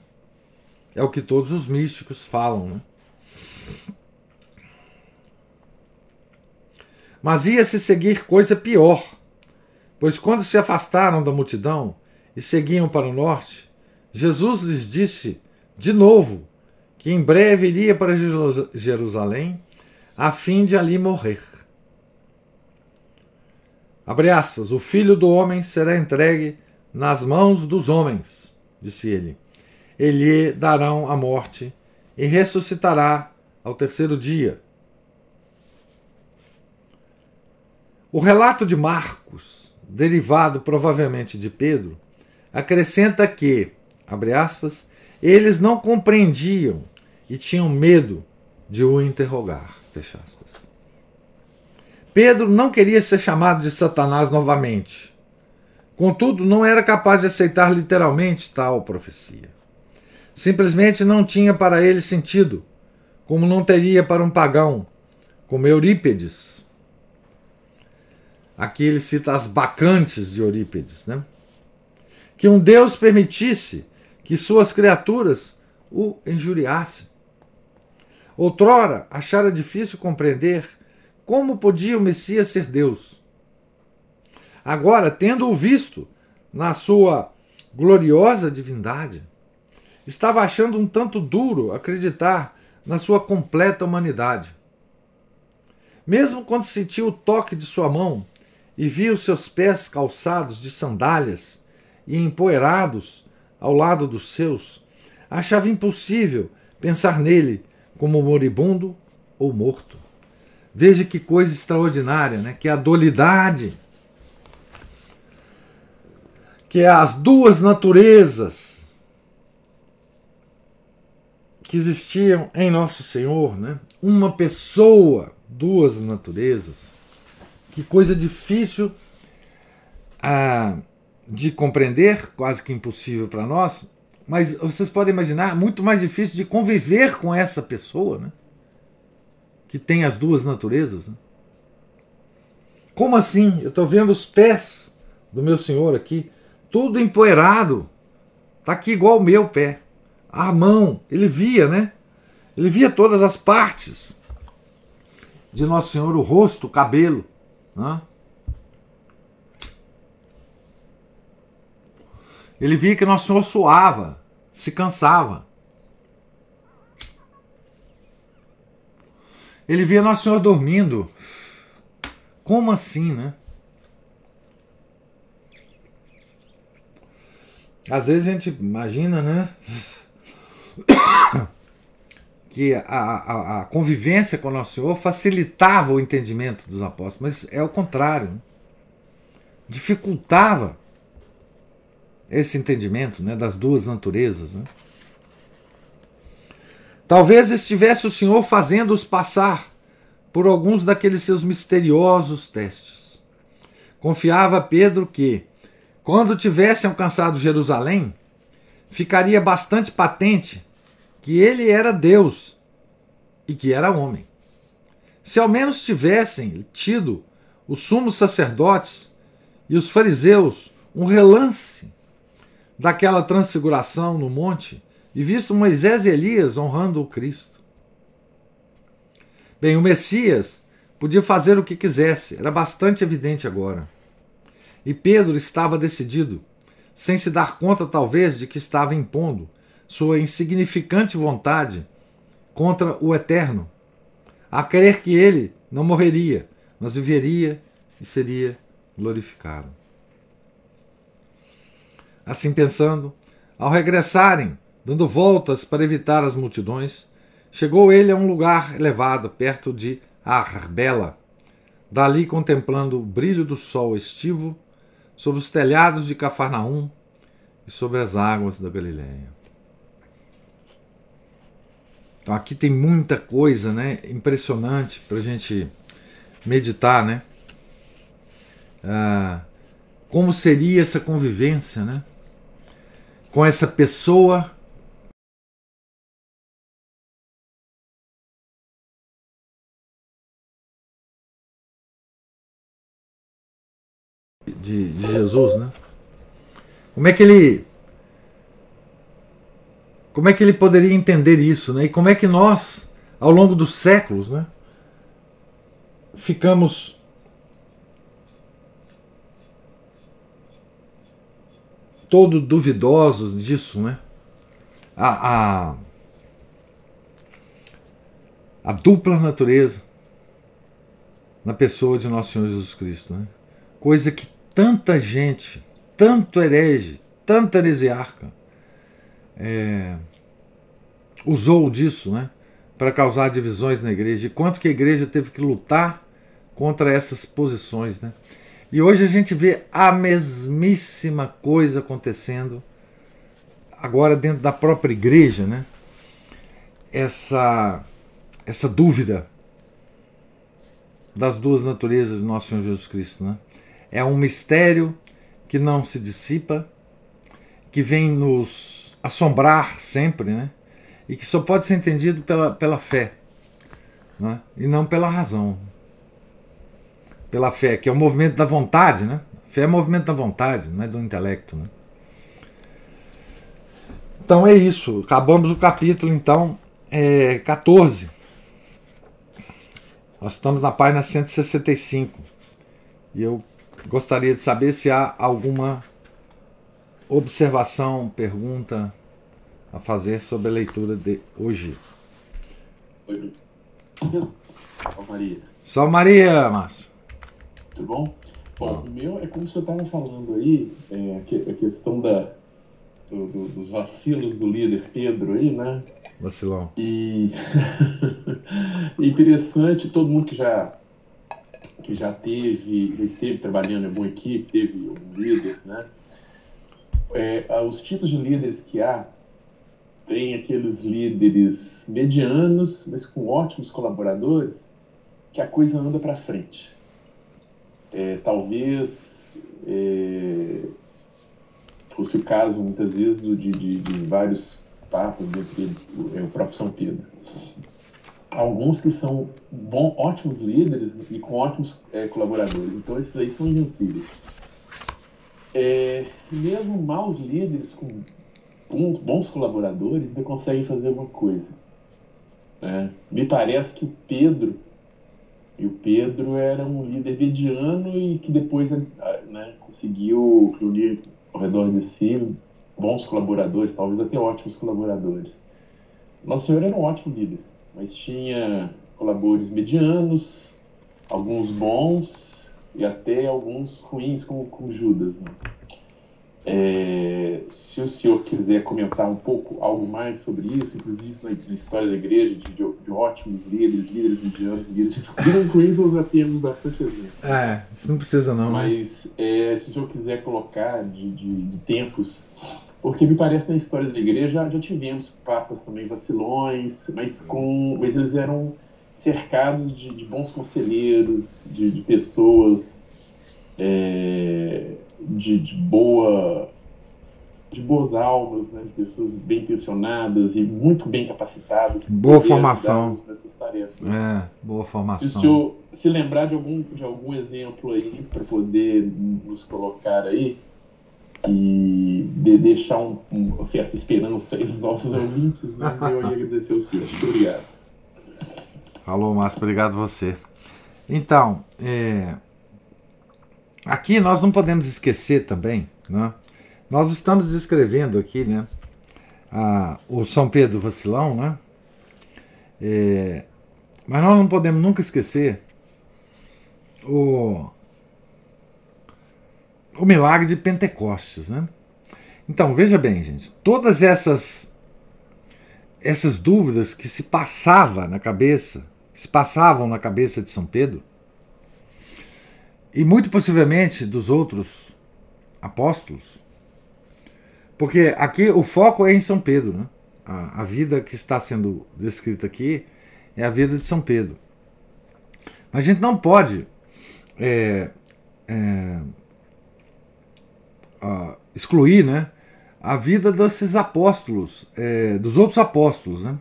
É o que todos os místicos falam. Né? Mas ia se seguir coisa pior Pois quando se afastaram da multidão e seguiam para o norte, Jesus lhes disse de novo que em breve iria para Jerusalém a fim de ali morrer. Abre aspas, o filho do homem será entregue nas mãos dos homens, disse ele. Ele darão a morte e ressuscitará ao terceiro dia. O relato de Marcos derivado provavelmente de Pedro, acrescenta que, abre aspas, eles não compreendiam e tinham medo de o interrogar, fecha aspas. Pedro não queria ser chamado de Satanás novamente. Contudo, não era capaz de aceitar literalmente tal profecia. Simplesmente não tinha para ele sentido, como não teria para um pagão, como Eurípedes, Aqui ele cita as bacantes de Eurípides, né? Que um Deus permitisse que suas criaturas o injuriassem. Outrora achara difícil compreender como podia o Messias ser Deus. Agora, tendo-o visto na sua gloriosa divindade, estava achando um tanto duro acreditar na sua completa humanidade. Mesmo quando sentiu o toque de sua mão e viu seus pés calçados de sandálias e empoeirados ao lado dos seus, achava impossível pensar nele como moribundo ou morto. Veja que coisa extraordinária, né? que é a dualidade, que é as duas naturezas que existiam em Nosso Senhor, né? uma pessoa, duas naturezas. Que coisa difícil ah, de compreender, quase que impossível para nós, mas vocês podem imaginar, muito mais difícil de conviver com essa pessoa, né? Que tem as duas naturezas. Né? Como assim? Eu estou vendo os pés do meu senhor aqui, tudo empoeirado. Está aqui igual o meu pé. A mão, ele via, né? Ele via todas as partes de Nosso Senhor, o rosto, o cabelo. Né? Ele via que Nosso Senhor suava, se cansava. Ele via Nosso Senhor dormindo. Como assim, né? Às vezes a gente imagina, né? Que a, a, a convivência com Nosso Senhor facilitava o entendimento dos apóstolos, mas é o contrário. Né? Dificultava esse entendimento né, das duas naturezas. Né? Talvez estivesse o Senhor fazendo-os passar por alguns daqueles seus misteriosos testes. Confiava Pedro que, quando tivessem alcançado Jerusalém, ficaria bastante patente que ele era Deus e que era homem. Se ao menos tivessem tido os sumos sacerdotes e os fariseus um relance daquela transfiguração no monte e visto Moisés e Elias honrando o Cristo. Bem, o Messias podia fazer o que quisesse, era bastante evidente agora. E Pedro estava decidido, sem se dar conta talvez de que estava impondo sua insignificante vontade contra o Eterno, a crer que ele não morreria, mas viveria e seria glorificado. Assim pensando, ao regressarem, dando voltas para evitar as multidões, chegou ele a um lugar elevado perto de Arbela, dali contemplando o brilho do sol estivo sobre os telhados de Cafarnaum e sobre as águas da Galiléia. Então aqui tem muita coisa, né, impressionante para a gente meditar, né? Ah, como seria essa convivência, né? com essa pessoa Jesus, né? Como é que ele como é que ele poderia entender isso, né? E como é que nós, ao longo dos séculos, né, ficamos todo duvidosos disso, né? A, a, a dupla natureza na pessoa de nosso Senhor Jesus Cristo, né? Coisa que tanta gente, tanto herege, tanta heresiarca é, usou disso, né? Para causar divisões na igreja. E quanto que a igreja teve que lutar contra essas posições, né? E hoje a gente vê a mesmíssima coisa acontecendo agora dentro da própria igreja, né? Essa essa dúvida das duas naturezas de nosso Senhor Jesus Cristo, né? É um mistério que não se dissipa, que vem nos assombrar sempre, né? E que só pode ser entendido pela, pela fé, né? e não pela razão. pela fé, que é o movimento da vontade, né? Fé é movimento da vontade, não é do intelecto, né? Então é isso. Acabamos o capítulo, então, é, 14. Nós estamos na página 165. E eu gostaria de saber se há alguma observação, pergunta a fazer sobre a leitura de hoje. Oi, Salve Maria. Salve Maria, Márcio. Tudo bom? Bom, o meu é como você estava falando aí, é, a questão da, do, do, dos vacilos do líder Pedro aí, né? Vacilão. E interessante, todo mundo que já que já teve, já esteve trabalhando em uma equipe, teve um líder, né? É, os tipos de líderes que há, tem aqueles líderes medianos, mas com ótimos colaboradores, que a coisa anda para frente. É, talvez é, fosse o caso, muitas vezes, de, de, de vários papas, dentre é, o próprio São Pedro. Alguns que são bom, ótimos líderes e com ótimos é, colaboradores. Então, esses aí são invencíveis. É, mesmo maus líderes com bons colaboradores ainda conseguem fazer alguma coisa. Né? Me parece que o Pedro e o Pedro era um líder mediano e que depois né, conseguiu reunir ao redor de si bons colaboradores, talvez até ótimos colaboradores. Nosso Senhor era um ótimo líder, mas tinha colaboradores medianos, alguns bons e até alguns ruins, como, como Judas. Né? É, se o senhor quiser comentar um pouco algo mais sobre isso, inclusive na, na história da igreja, de, de, de, ótimos líderes, líderes medianos, líderes, líderes ruins, nós já temos bastante exemplo. É, isso não precisa não. Né? Mas né? é, se o senhor quiser colocar de, de, tempos, porque me parece na história da igreja já, tivemos papas também vacilões, mas, com, mas eles eram cercados de, de bons conselheiros, de, de pessoas. É, de, de boa de boas almas, né, de pessoas bem intencionadas e muito bem capacitadas. Boa formação. Nessas tarefas. É, boa formação. Se o senhor se lembrar de algum, de algum exemplo aí para poder nos colocar aí e de deixar um, uma certa esperança aí aos nossos ouvintes, né, eu ia agradecer ao senhor. Muito obrigado. Falou, Márcio. Obrigado você. Então, é, Aqui nós não podemos esquecer também, né? nós estamos descrevendo aqui né, a, o São Pedro Vacilão, né? É, mas nós não podemos nunca esquecer o, o milagre de Pentecostes. Né? Então, veja bem, gente, todas essas, essas dúvidas que se passava na cabeça, se passavam na cabeça de São Pedro, e muito possivelmente dos outros apóstolos, porque aqui o foco é em São Pedro, né? a, a vida que está sendo descrita aqui é a vida de São Pedro. Mas a gente não pode é, é, uh, excluir né, a vida desses apóstolos, é, dos outros apóstolos. Né?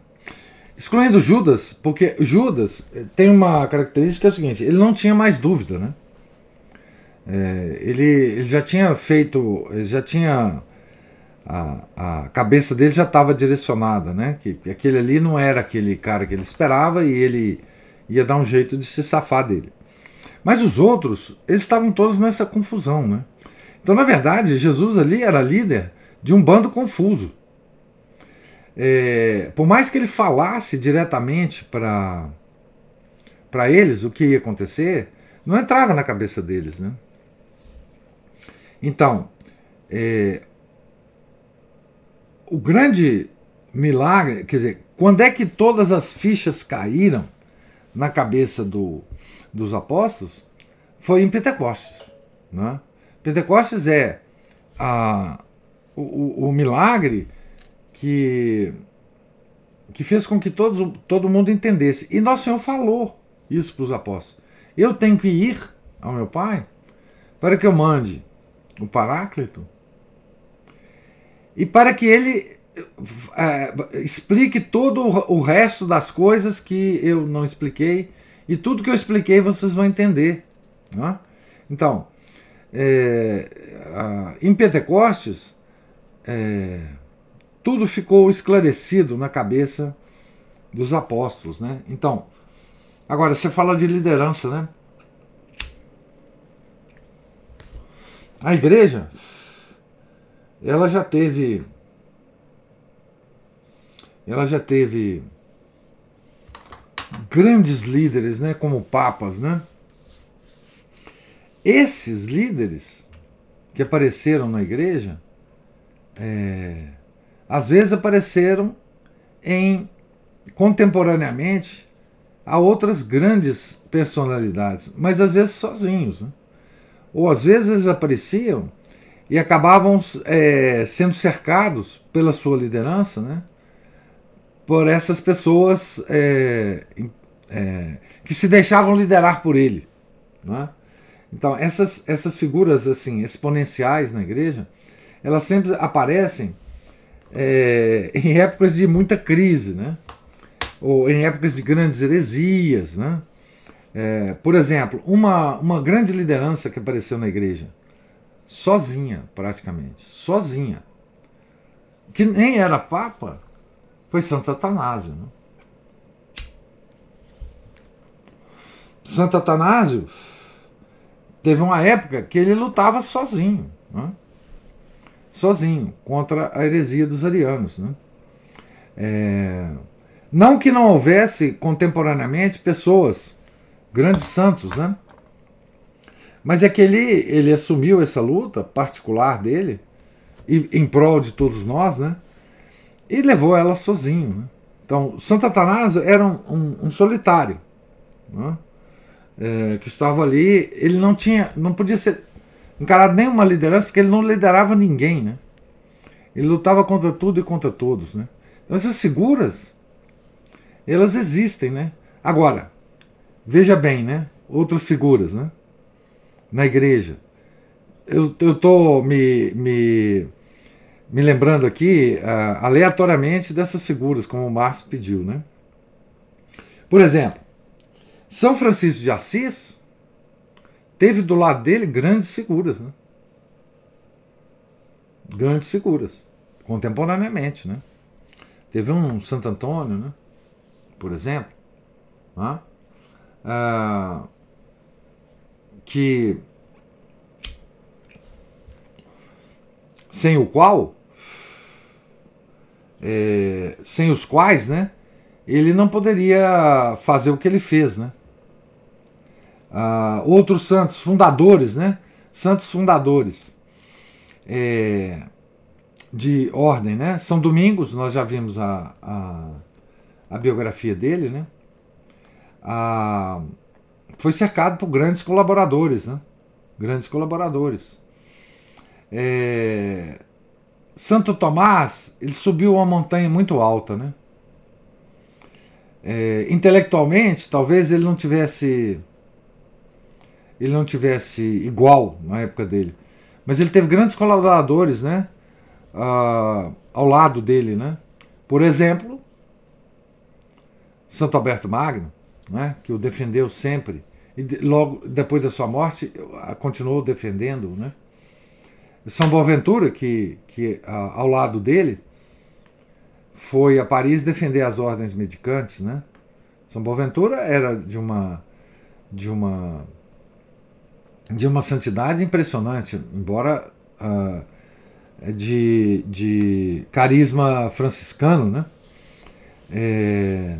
Excluindo Judas, porque Judas tem uma característica que é o seguinte: ele não tinha mais dúvida. Né? É, ele, ele, já tinha feito, já tinha a, a cabeça dele já estava direcionada, né? Que, que aquele ali não era aquele cara que ele esperava e ele ia dar um jeito de se safar dele. Mas os outros, eles estavam todos nessa confusão, né? Então, na verdade, Jesus ali era líder de um bando confuso. É, por mais que ele falasse diretamente para para eles o que ia acontecer, não entrava na cabeça deles, né? Então, é, o grande milagre, quer dizer, quando é que todas as fichas caíram na cabeça do, dos apóstolos? Foi em Pentecostes. Né? Pentecostes é a, o, o, milagre que, que fez com que todos, todo mundo entendesse. E Nosso Senhor falou isso para os apóstolos. Eu tenho que ir ao meu Pai para que eu mande o Paráclito, e para que ele é, explique todo o resto das coisas que eu não expliquei, e tudo que eu expliquei vocês vão entender. Né? Então, é, em Pentecostes, é, tudo ficou esclarecido na cabeça dos apóstolos. Né? Então, agora você fala de liderança, né? A igreja, ela já teve. Ela já teve grandes líderes, né, como papas, né? Esses líderes que apareceram na igreja, é, às vezes apareceram em contemporaneamente a outras grandes personalidades, mas às vezes sozinhos, né? ou às vezes eles apareciam e acabavam é, sendo cercados pela sua liderança, né? por essas pessoas é, é, que se deixavam liderar por ele. Né? Então, essas, essas figuras assim exponenciais na igreja, elas sempre aparecem é, em épocas de muita crise, né? ou em épocas de grandes heresias. Né? É, por exemplo, uma, uma grande liderança que apareceu na igreja, sozinha, praticamente, sozinha, que nem era papa, foi Santo Atanásio. Né? Santo Atanásio teve uma época que ele lutava sozinho, né? sozinho, contra a heresia dos arianos. Né? É... Não que não houvesse contemporaneamente pessoas, grandes santos, né? Mas é que ele, ele assumiu essa luta particular dele, e, em prol de todos nós, né? E levou ela sozinho. Né? Então, Santo Atanásio era um, um, um solitário. Né? É, que estava ali, ele não tinha, não podia ser encarado nenhuma liderança, porque ele não liderava ninguém, né? Ele lutava contra tudo e contra todos, né? Então essas figuras, elas existem, né? Agora, veja bem, né? Outras figuras, né? Na igreja. Eu, eu tô me, me, me lembrando aqui uh, aleatoriamente dessas figuras, como o Márcio pediu, né? Por exemplo, são Francisco de Assis teve do lado dele grandes figuras, né? Grandes figuras, contemporaneamente, né? Teve um Santo Antônio, né? Por exemplo, né? Ah, que sem o qual, é, sem os quais, né? Ele não poderia fazer o que ele fez, né? Uh, outros santos fundadores, né? Santos fundadores é, de ordem, né? São Domingos, nós já vimos a, a, a biografia dele, né? Ah, foi cercado por grandes colaboradores, né? Grandes colaboradores. É, Santo Tomás, ele subiu uma montanha muito alta, né? É, intelectualmente, talvez ele não tivesse ele não tivesse igual na época dele. Mas ele teve grandes colaboradores, né? Uh, ao lado dele, né? Por exemplo, Santo Alberto Magno, né? Que o defendeu sempre e logo depois da sua morte continuou defendendo, né? São Boaventura, que, que uh, ao lado dele foi a Paris defender as ordens medicantes, né? São Boaventura era de uma de uma de uma santidade impressionante, embora uh, de, de carisma franciscano, né? É,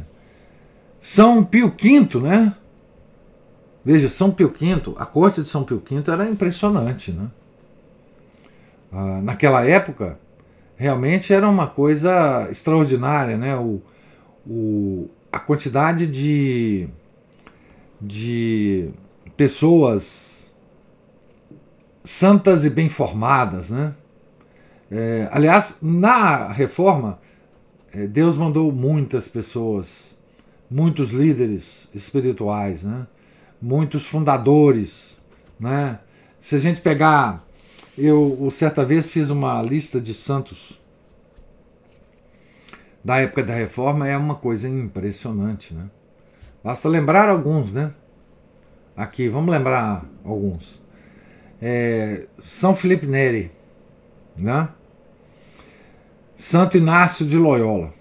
São Pio V, né? Veja, São Pio V, a corte de São Pio V era impressionante, né? Uh, naquela época, realmente era uma coisa extraordinária, né? O, o, a quantidade de, de pessoas santas e bem formadas, né? É, aliás, na reforma, é, Deus mandou muitas pessoas, muitos líderes espirituais, né? Muitos fundadores, né? Se a gente pegar, eu certa vez fiz uma lista de santos da época da reforma, é uma coisa impressionante, né? Basta lembrar alguns, né? aqui, vamos lembrar alguns. É, São Felipe Neri, né? Santo Inácio de Loyola,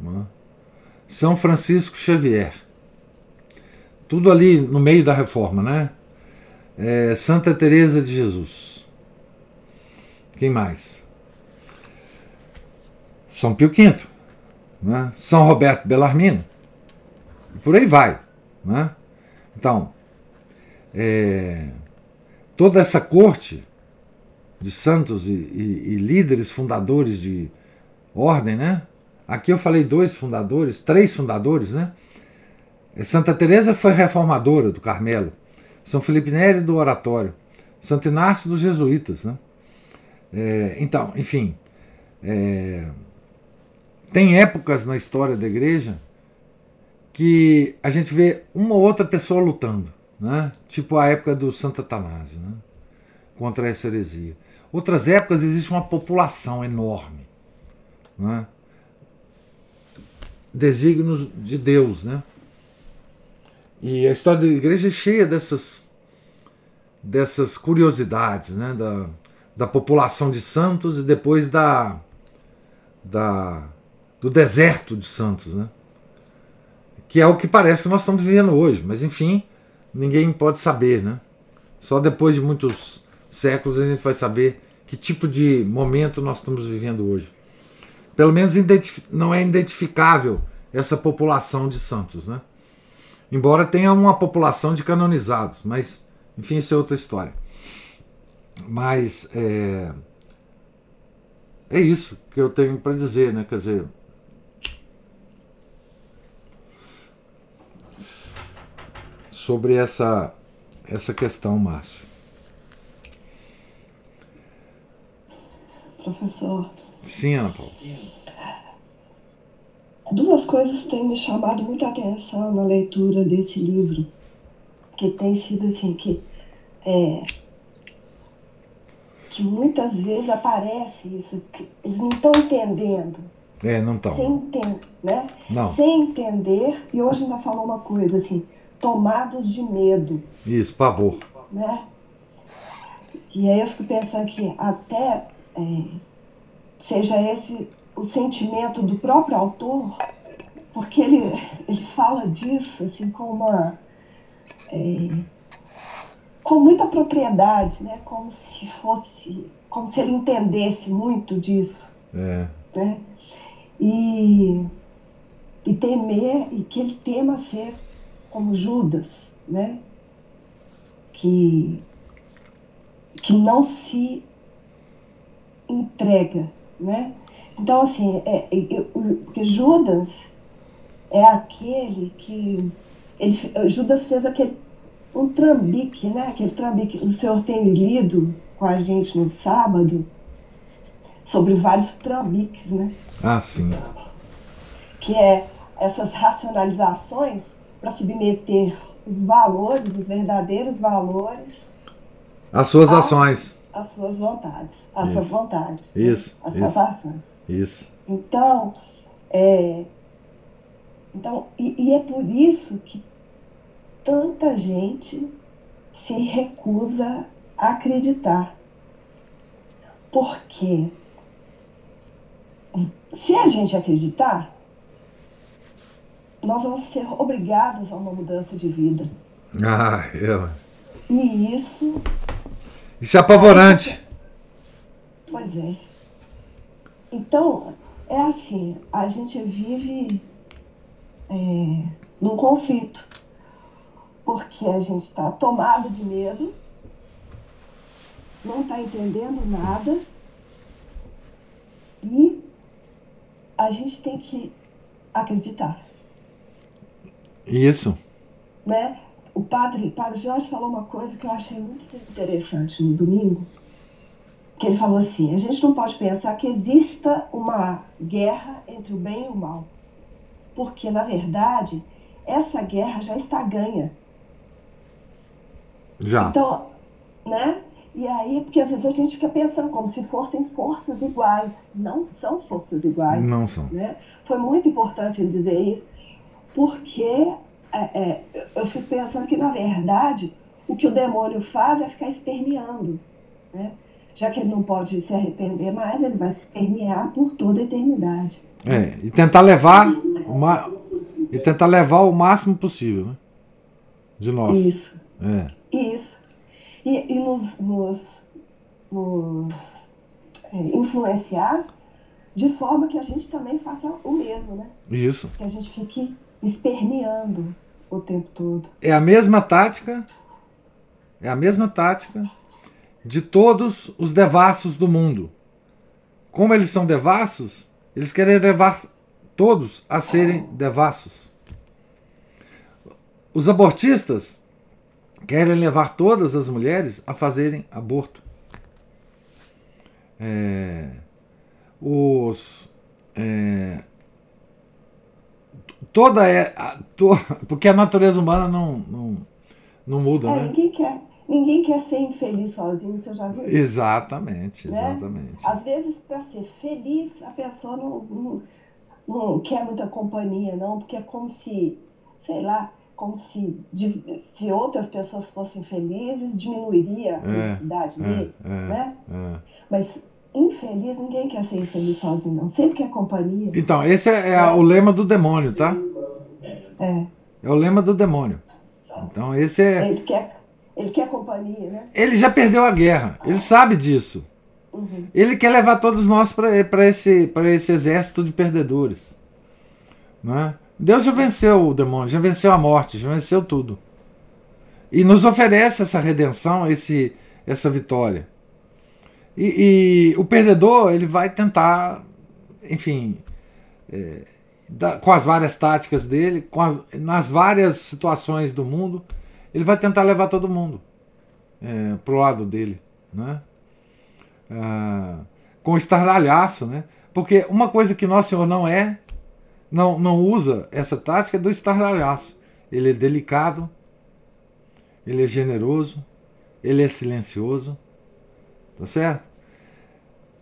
né? São Francisco Xavier, tudo ali no meio da reforma, né? É, Santa Teresa de Jesus. Quem mais? São Pio V, né? São Roberto Bellarmino, por aí vai. Né? Então, é, toda essa corte de santos e, e, e, líderes fundadores de ordem, né? Aqui eu falei dois fundadores, três fundadores, né? Santa Teresa foi reformadora do Carmelo, São Felipe Neri do Oratório, Santo Inácio dos Jesuítas, né? É, então, enfim, é, tem épocas na história da Igreja que a gente vê uma ou outra pessoa lutando, né? tipo a época do Santo Atanásio, né? contra essa heresia. Outras épocas existe uma população enorme, né? desígnios de Deus. Né? E a história da igreja é cheia dessas, dessas curiosidades, né? da, da população de santos e depois da, da, do deserto de santos. Né? que é o que parece que nós estamos vivendo hoje. Mas enfim, ninguém pode saber, né? Só depois de muitos séculos a gente vai saber que tipo de momento nós estamos vivendo hoje. Pelo menos não é identificável essa população de santos, né? Embora tenha uma população de canonizados, mas enfim, isso é outra história. Mas é, é isso que eu tenho para dizer, né? Quer dizer, sobre essa, essa questão, Márcio. Professor. Sim, Ana Paula. Duas coisas têm me chamado muita atenção na leitura desse livro, que tem sido assim, que, é, que muitas vezes aparece isso, que eles não estão entendendo. É, não estão. Sem, né? Não. Sem entender, e hoje ainda falou uma coisa assim, tomados de medo. Isso, pavor. Né? E aí eu fico pensando que até é, seja esse o sentimento do próprio autor, porque ele, ele fala disso assim com uma. É, com muita propriedade, né? como se fosse. como se ele entendesse muito disso. É. Né? E, e temer, e que ele tema ser como Judas, né? Que, que não se entrega, né? Então, assim, é, é, porque Judas é aquele que. Ele, Judas fez aquele um trambique, né? Aquele trambique. O senhor tem lido com a gente no sábado sobre vários trambiques, né? Ah, sim. Que é essas racionalizações para submeter os valores, os verdadeiros valores, às suas a, ações, às suas vontades, às suas vontades, isso, às suas ações. Isso. Então, é, então e, e é por isso que tanta gente se recusa a acreditar. Porque se a gente acreditar, nós vamos ser obrigados a uma mudança de vida. Ah, eu. E isso. Isso é apavorante. Pois é. Então, é assim: a gente vive é, num conflito. Porque a gente está tomado de medo, não está entendendo nada, e a gente tem que acreditar. Isso. Né? O padre, padre Jorge falou uma coisa que eu achei muito interessante no domingo, que ele falou assim, a gente não pode pensar que exista uma guerra entre o bem e o mal, porque, na verdade, essa guerra já está ganha. Já. Então, né? E aí, porque às vezes a gente fica pensando como se fossem forças iguais. Não são forças iguais. Não são. Né? Foi muito importante ele dizer isso, porque é, é, eu fico pensando que, na verdade, o que o demônio faz é ficar esperneando. Né? Já que ele não pode se arrepender mais, ele vai se espernear por toda a eternidade. É, e tentar levar uma, e tentar levar o máximo possível, né? De nós. Isso. É. Isso. E, e nos, nos, nos é, influenciar de forma que a gente também faça o mesmo, né? Isso. Que a gente fique esperneando o tempo todo. É a mesma tática, é a mesma tática de todos os devassos do mundo. Como eles são devassos, eles querem levar todos a serem devassos. Os abortistas querem levar todas as mulheres a fazerem aborto. É, os é, toda é to, porque a natureza humana não não, não muda, é, né? Ninguém quer, ninguém quer ser infeliz sozinho, você já viu? Exatamente, né? exatamente. Às vezes para ser feliz a pessoa não, não, não quer muita companhia, não, porque é como se, sei lá, como se, se outras pessoas fossem felizes, diminuiria a felicidade é, dele, é, né? É. Mas infeliz, ninguém quer ser infeliz sozinho, não. Sempre quer companhia. Então, esse é, é o lema do demônio, tá? É. É o lema do demônio. Então, esse é. Ele quer, ele quer companhia, né? Ele já perdeu a guerra, ele sabe disso. Uhum. Ele quer levar todos nós para esse, esse exército de perdedores. Né? Deus já venceu o demônio, já venceu a morte, já venceu tudo. E nos oferece essa redenção, esse, essa vitória. E, e o perdedor, ele vai tentar, enfim, é, da, com as várias táticas dele, com as, nas várias situações do mundo, ele vai tentar levar todo mundo é, pro lado dele, né? Ah, com estardalhaço, né? Porque uma coisa que nosso Senhor não é, não, não usa essa tática é do estardalhaço. Ele é delicado, ele é generoso, ele é silencioso, tá certo?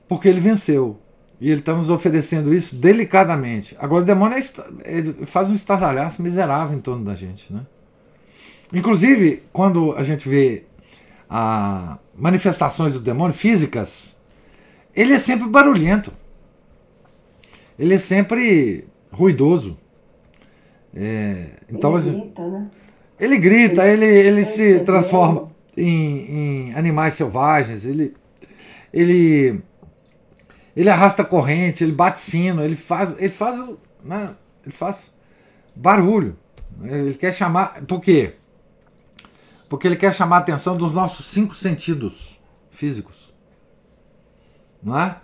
Porque ele venceu. E ele está nos oferecendo isso delicadamente. Agora o demônio é, faz um estardalhaço miserável em torno da gente, né? Inclusive, quando a gente vê a manifestações do demônio físicas, ele é sempre barulhento. Ele é sempre ruidoso. É, então, ele grita, né? Ele grita, ele, ele, ele se transforma em, em, animais selvagens, ele, ele, ele arrasta corrente, ele bate sino, ele faz, ele faz, né, ele faz barulho. Ele quer chamar. Por quê? Porque ele quer chamar a atenção dos nossos cinco sentidos físicos. Não é?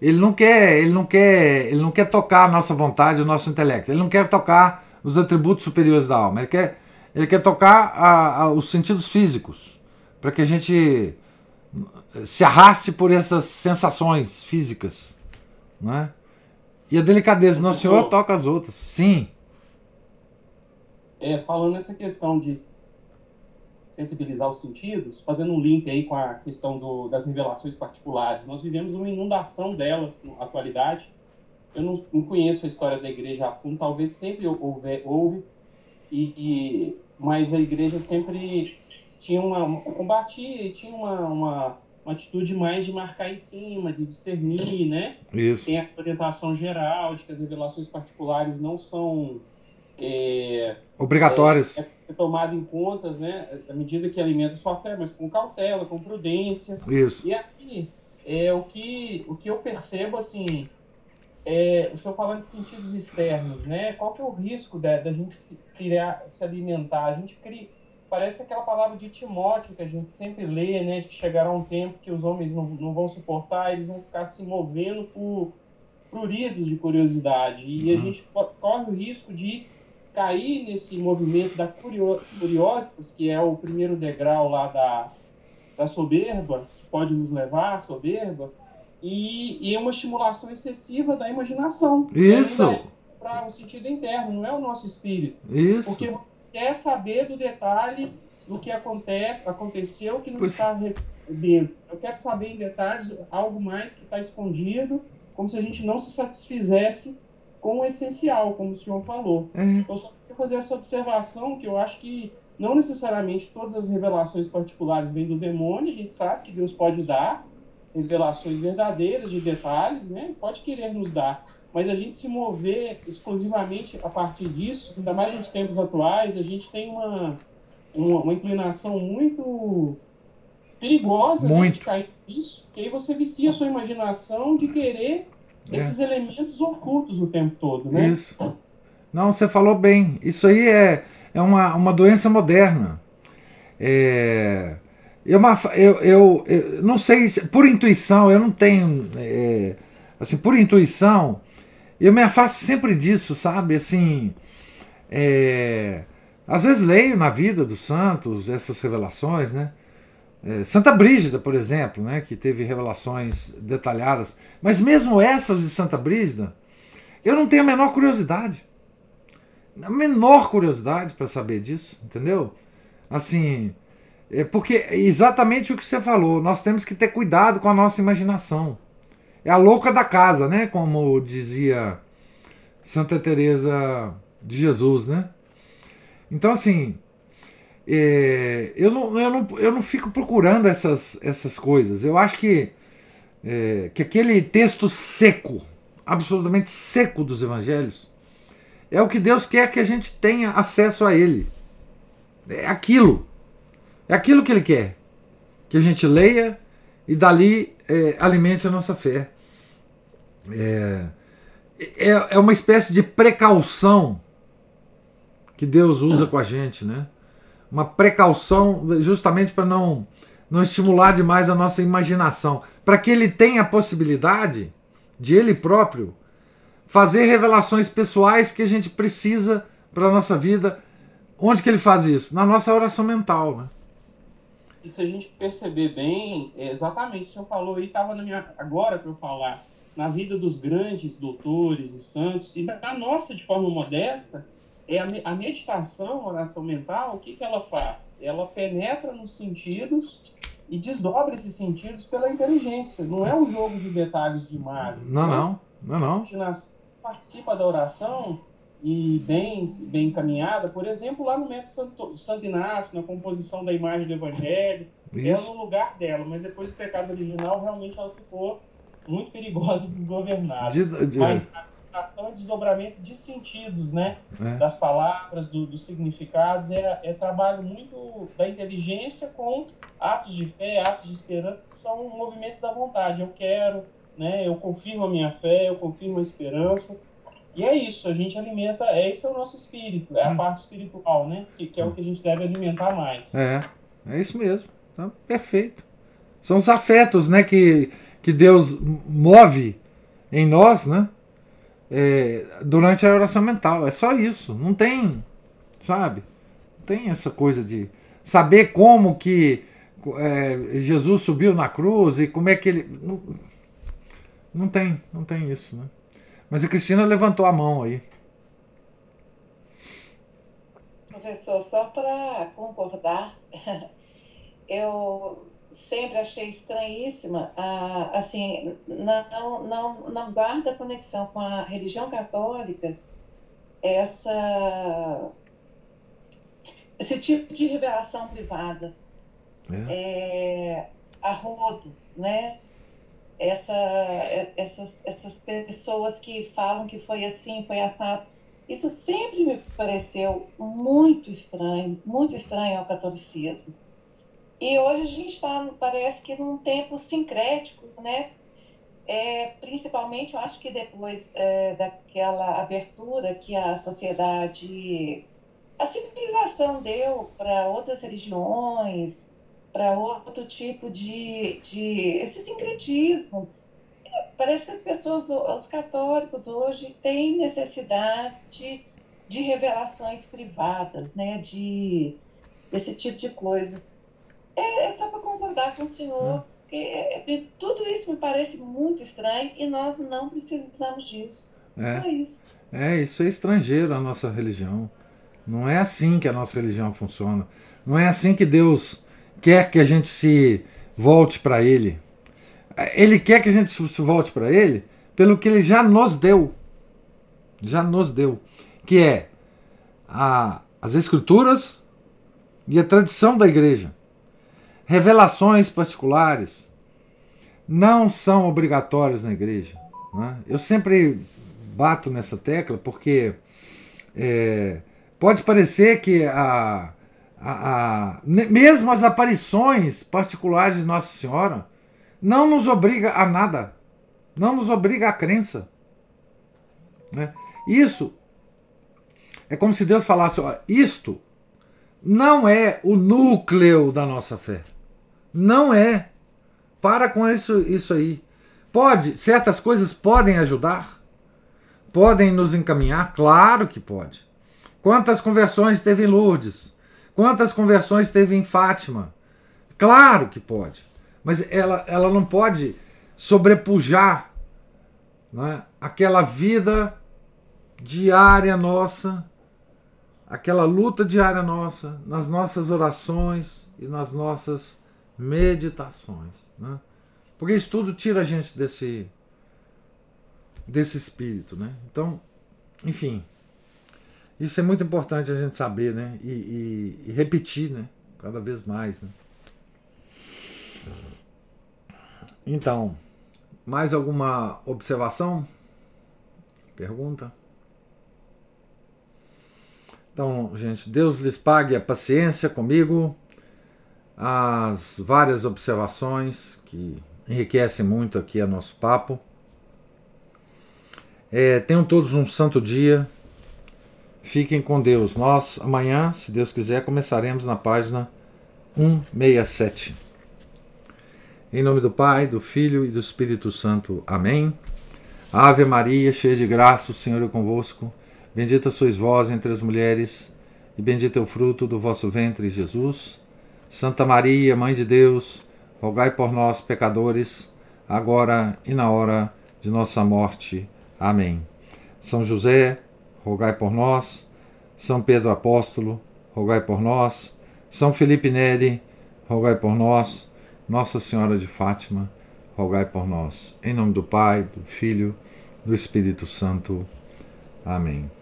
Ele não quer, ele não quer, ele não quer tocar a nossa vontade, o nosso intelecto. Ele não quer tocar os atributos superiores da alma. Ele quer, ele quer tocar a, a, os sentidos físicos, para que a gente se arraste por essas sensações físicas, não é? E a delicadeza do nosso Senhor toca as outras. Sim. É, falando nessa questão de sensibilizar os sentidos, fazendo um link aí com a questão do, das revelações particulares. Nós vivemos uma inundação delas na atualidade. Eu não, não conheço a história da igreja a fundo, talvez sempre houve, houve e, e, mas a igreja sempre tinha uma combatia, tinha uma, uma, uma, atitude mais de marcar em cima, de discernir, né? Isso. Tem essa orientação geral de que as revelações particulares não são é, obrigatórias. É, tomado em contas, né, à medida que alimenta sua fé, mas com cautela, com prudência. Isso. E aqui, é, o, que, o que eu percebo, assim, é, o senhor falando de sentidos externos, né, qual que é o risco da, da gente se, criar, se alimentar? A gente cria, parece aquela palavra de Timóteo que a gente sempre lê, né, de que chegará um tempo que os homens não, não vão suportar, eles vão ficar se movendo por pruridos de curiosidade, e uhum. a gente corre o risco de cair nesse movimento da curiositas, que é o primeiro degrau lá da, da soberba, que pode nos levar à soberba, e, e uma estimulação excessiva da imaginação. Isso! Para o sentido interno, não é o nosso espírito. Isso! Porque você quer saber do detalhe do que acontece, aconteceu que não pois... está dentro. Eu quero saber em detalhes algo mais que está escondido, como se a gente não se satisfizesse com o essencial, como o senhor falou. É. Eu só queria fazer essa observação que eu acho que não necessariamente todas as revelações particulares vêm do demônio, a gente sabe que Deus pode dar revelações verdadeiras de detalhes, né? Pode querer nos dar, mas a gente se mover exclusivamente a partir disso, ainda mais nos tempos atuais, a gente tem uma, uma, uma inclinação muito perigosa muito. Né, de cair nisso, que aí você vicia a sua imaginação de querer É. esses elementos ocultos o tempo todo, né? Isso. Não, você falou bem. Isso aí é, é uma, uma doença moderna. É, eu, uma- eu, eu, eu não sei, se- por intuição, eu não tenho. é, assim, por intuição, eu me afasto sempre disso, sabe? Assim. é, às vezes leio na vida dos santos essas revelações, né? É, Santa Brígida, por exemplo, né, que teve revelações detalhadas, mas mesmo essas de Santa Brígida, eu não tenho a menor curiosidade. A menor curiosidade para saber disso, entendeu? Assim, é porque é exatamente o que você falou, nós temos que ter cuidado com a nossa imaginação. É a louca da casa, né? Como dizia Santa Teresa de Jesus, né? Então, assim, é, eu, não, eu, não, eu não fico procurando essas, essas coisas. Eu acho que, é, que aquele texto seco, absolutamente seco dos evangelhos, é o que Deus quer que a gente tenha acesso a ele. É aquilo. É aquilo que ele quer. Que a gente leia e dali é, alimente a nossa fé. É, é, é uma espécie de precaução que Deus usa com a gente, né? Uma precaução justamente para não, não estimular demais a nossa imaginação, para que ele tenha a possibilidade de ele próprio fazer revelações pessoais que a gente precisa para a nossa vida. Onde que ele faz isso? Na nossa oração mental, né? E se a gente perceber bem, é exatamente o senhor falou aí, estava na minha agora para eu falar, na vida dos grandes doutores e santos, e na nossa de forma modesta, é a, me- a meditação, a oração mental, o que, que ela faz? Ela penetra nos sentidos e desdobra esses sentidos pela inteligência. Não é um jogo de detalhes de imagens. Não, né? não, não, A não. imaginação participa da oração e bem, bem encaminhada, por exemplo, lá no método Santo, Santo Inácio, na composição da imagem do Evangelho, Isso. no lugar dela, mas depois do pecado original, realmente ela ficou muito perigosa e desgovernada. De- de- Mas a meditação é desdobramento de sentidos, né? é. Das palavras, do- dos significados, é, é trabalho muito da inteligência com atos de fé, atos de esperança, que são movimentos da vontade. Eu quero, né? Eu confirmo a minha fé, eu confirmo a esperança. E é isso, a gente alimenta, é esse é o nosso espírito, é a Hum. parte espiritual, né? Que, que é o que a gente deve alimentar mais. É, é isso mesmo. Tá perfeito. São os afetos, né, que, que Deus move em nós, né? É, durante a oração mental. É só isso. Não tem, sabe? Não tem essa coisa de saber como que é, Jesus subiu na cruz e como é que ele. Não, não tem, não tem isso, né? Mas a Cristina levantou a mão aí. Professor, só para concordar, eu sempre achei estranhíssima, a, assim, não, não, não guarda conexão com a religião católica essa, esse tipo de revelação privada, É. é, a rodo, né? Essa, essas, essas pessoas que falam que foi assim, foi assado. Isso sempre me pareceu muito estranho, muito estranho ao catolicismo. E hoje a gente está, parece que num tempo sincrético, né? É, principalmente, eu acho que depois é, daquela abertura que a sociedade, a civilização deu para outras religiões, para outro tipo de, de esse sincretismo. Parece que as pessoas, os católicos hoje têm necessidade de revelações privadas, né? De desse tipo de coisa. É, é só para concordar com o senhor, porque é, é, tudo isso me parece muito estranho e nós não precisamos disso. É. Só isso. É, isso é estrangeiro à nossa religião. Não é assim que a nossa religião funciona. Não é assim que Deus quer que a gente se volte para Ele. Ele quer que a gente se volte para Ele pelo que Ele já nos deu. Já nos deu. Que é a, as Escrituras e a tradição da igreja. Revelações particulares não são obrigatórias na igreja. Né? Eu sempre bato nessa tecla porque é, pode parecer que a, a, a, mesmo as aparições particulares de Nossa Senhora não nos obriga a nada, não nos obriga à crença. Né? Isso é como se Deus falasse: ó, isto não é o núcleo da nossa fé. Não é. Para com isso, isso aí. Pode, certas coisas podem ajudar, podem nos encaminhar, claro que pode. Quantas conversões teve em Lourdes? Quantas conversões teve em Fátima? Claro que pode. Mas ela, ela não pode sobrepujar né, aquela vida diária nossa, aquela luta diária nossa, nas nossas orações e nas nossas meditações. Né? Porque isso tudo tira a gente desse, desse espírito. Né? Então, enfim, isso é muito importante a gente saber né? e, e, e repetir né? cada vez mais. Né? Então, mais alguma observação? Pergunta? Então, gente, Deus lhes pague a paciência comigo, as várias observações que enriquecem muito aqui a nosso papo. É, tenham todos um santo dia. Fiquem com Deus. Nós, amanhã, se Deus quiser, começaremos na página 167. Em nome do Pai, do Filho e do Espírito Santo. Amém. Ave Maria, cheia de graça, o Senhor é convosco. Bendita sois vós entre as mulheres, e bendito é o fruto do vosso ventre, Jesus. Santa Maria, Mãe de Deus, rogai por nós, pecadores, agora e na hora de nossa morte. Amém. São José, rogai por nós. São Pedro Apóstolo, rogai por nós. São Felipe Neri, rogai por nós. Nossa Senhora de Fátima, rogai por nós. Em nome do Pai, do Filho, do Espírito Santo. Amém.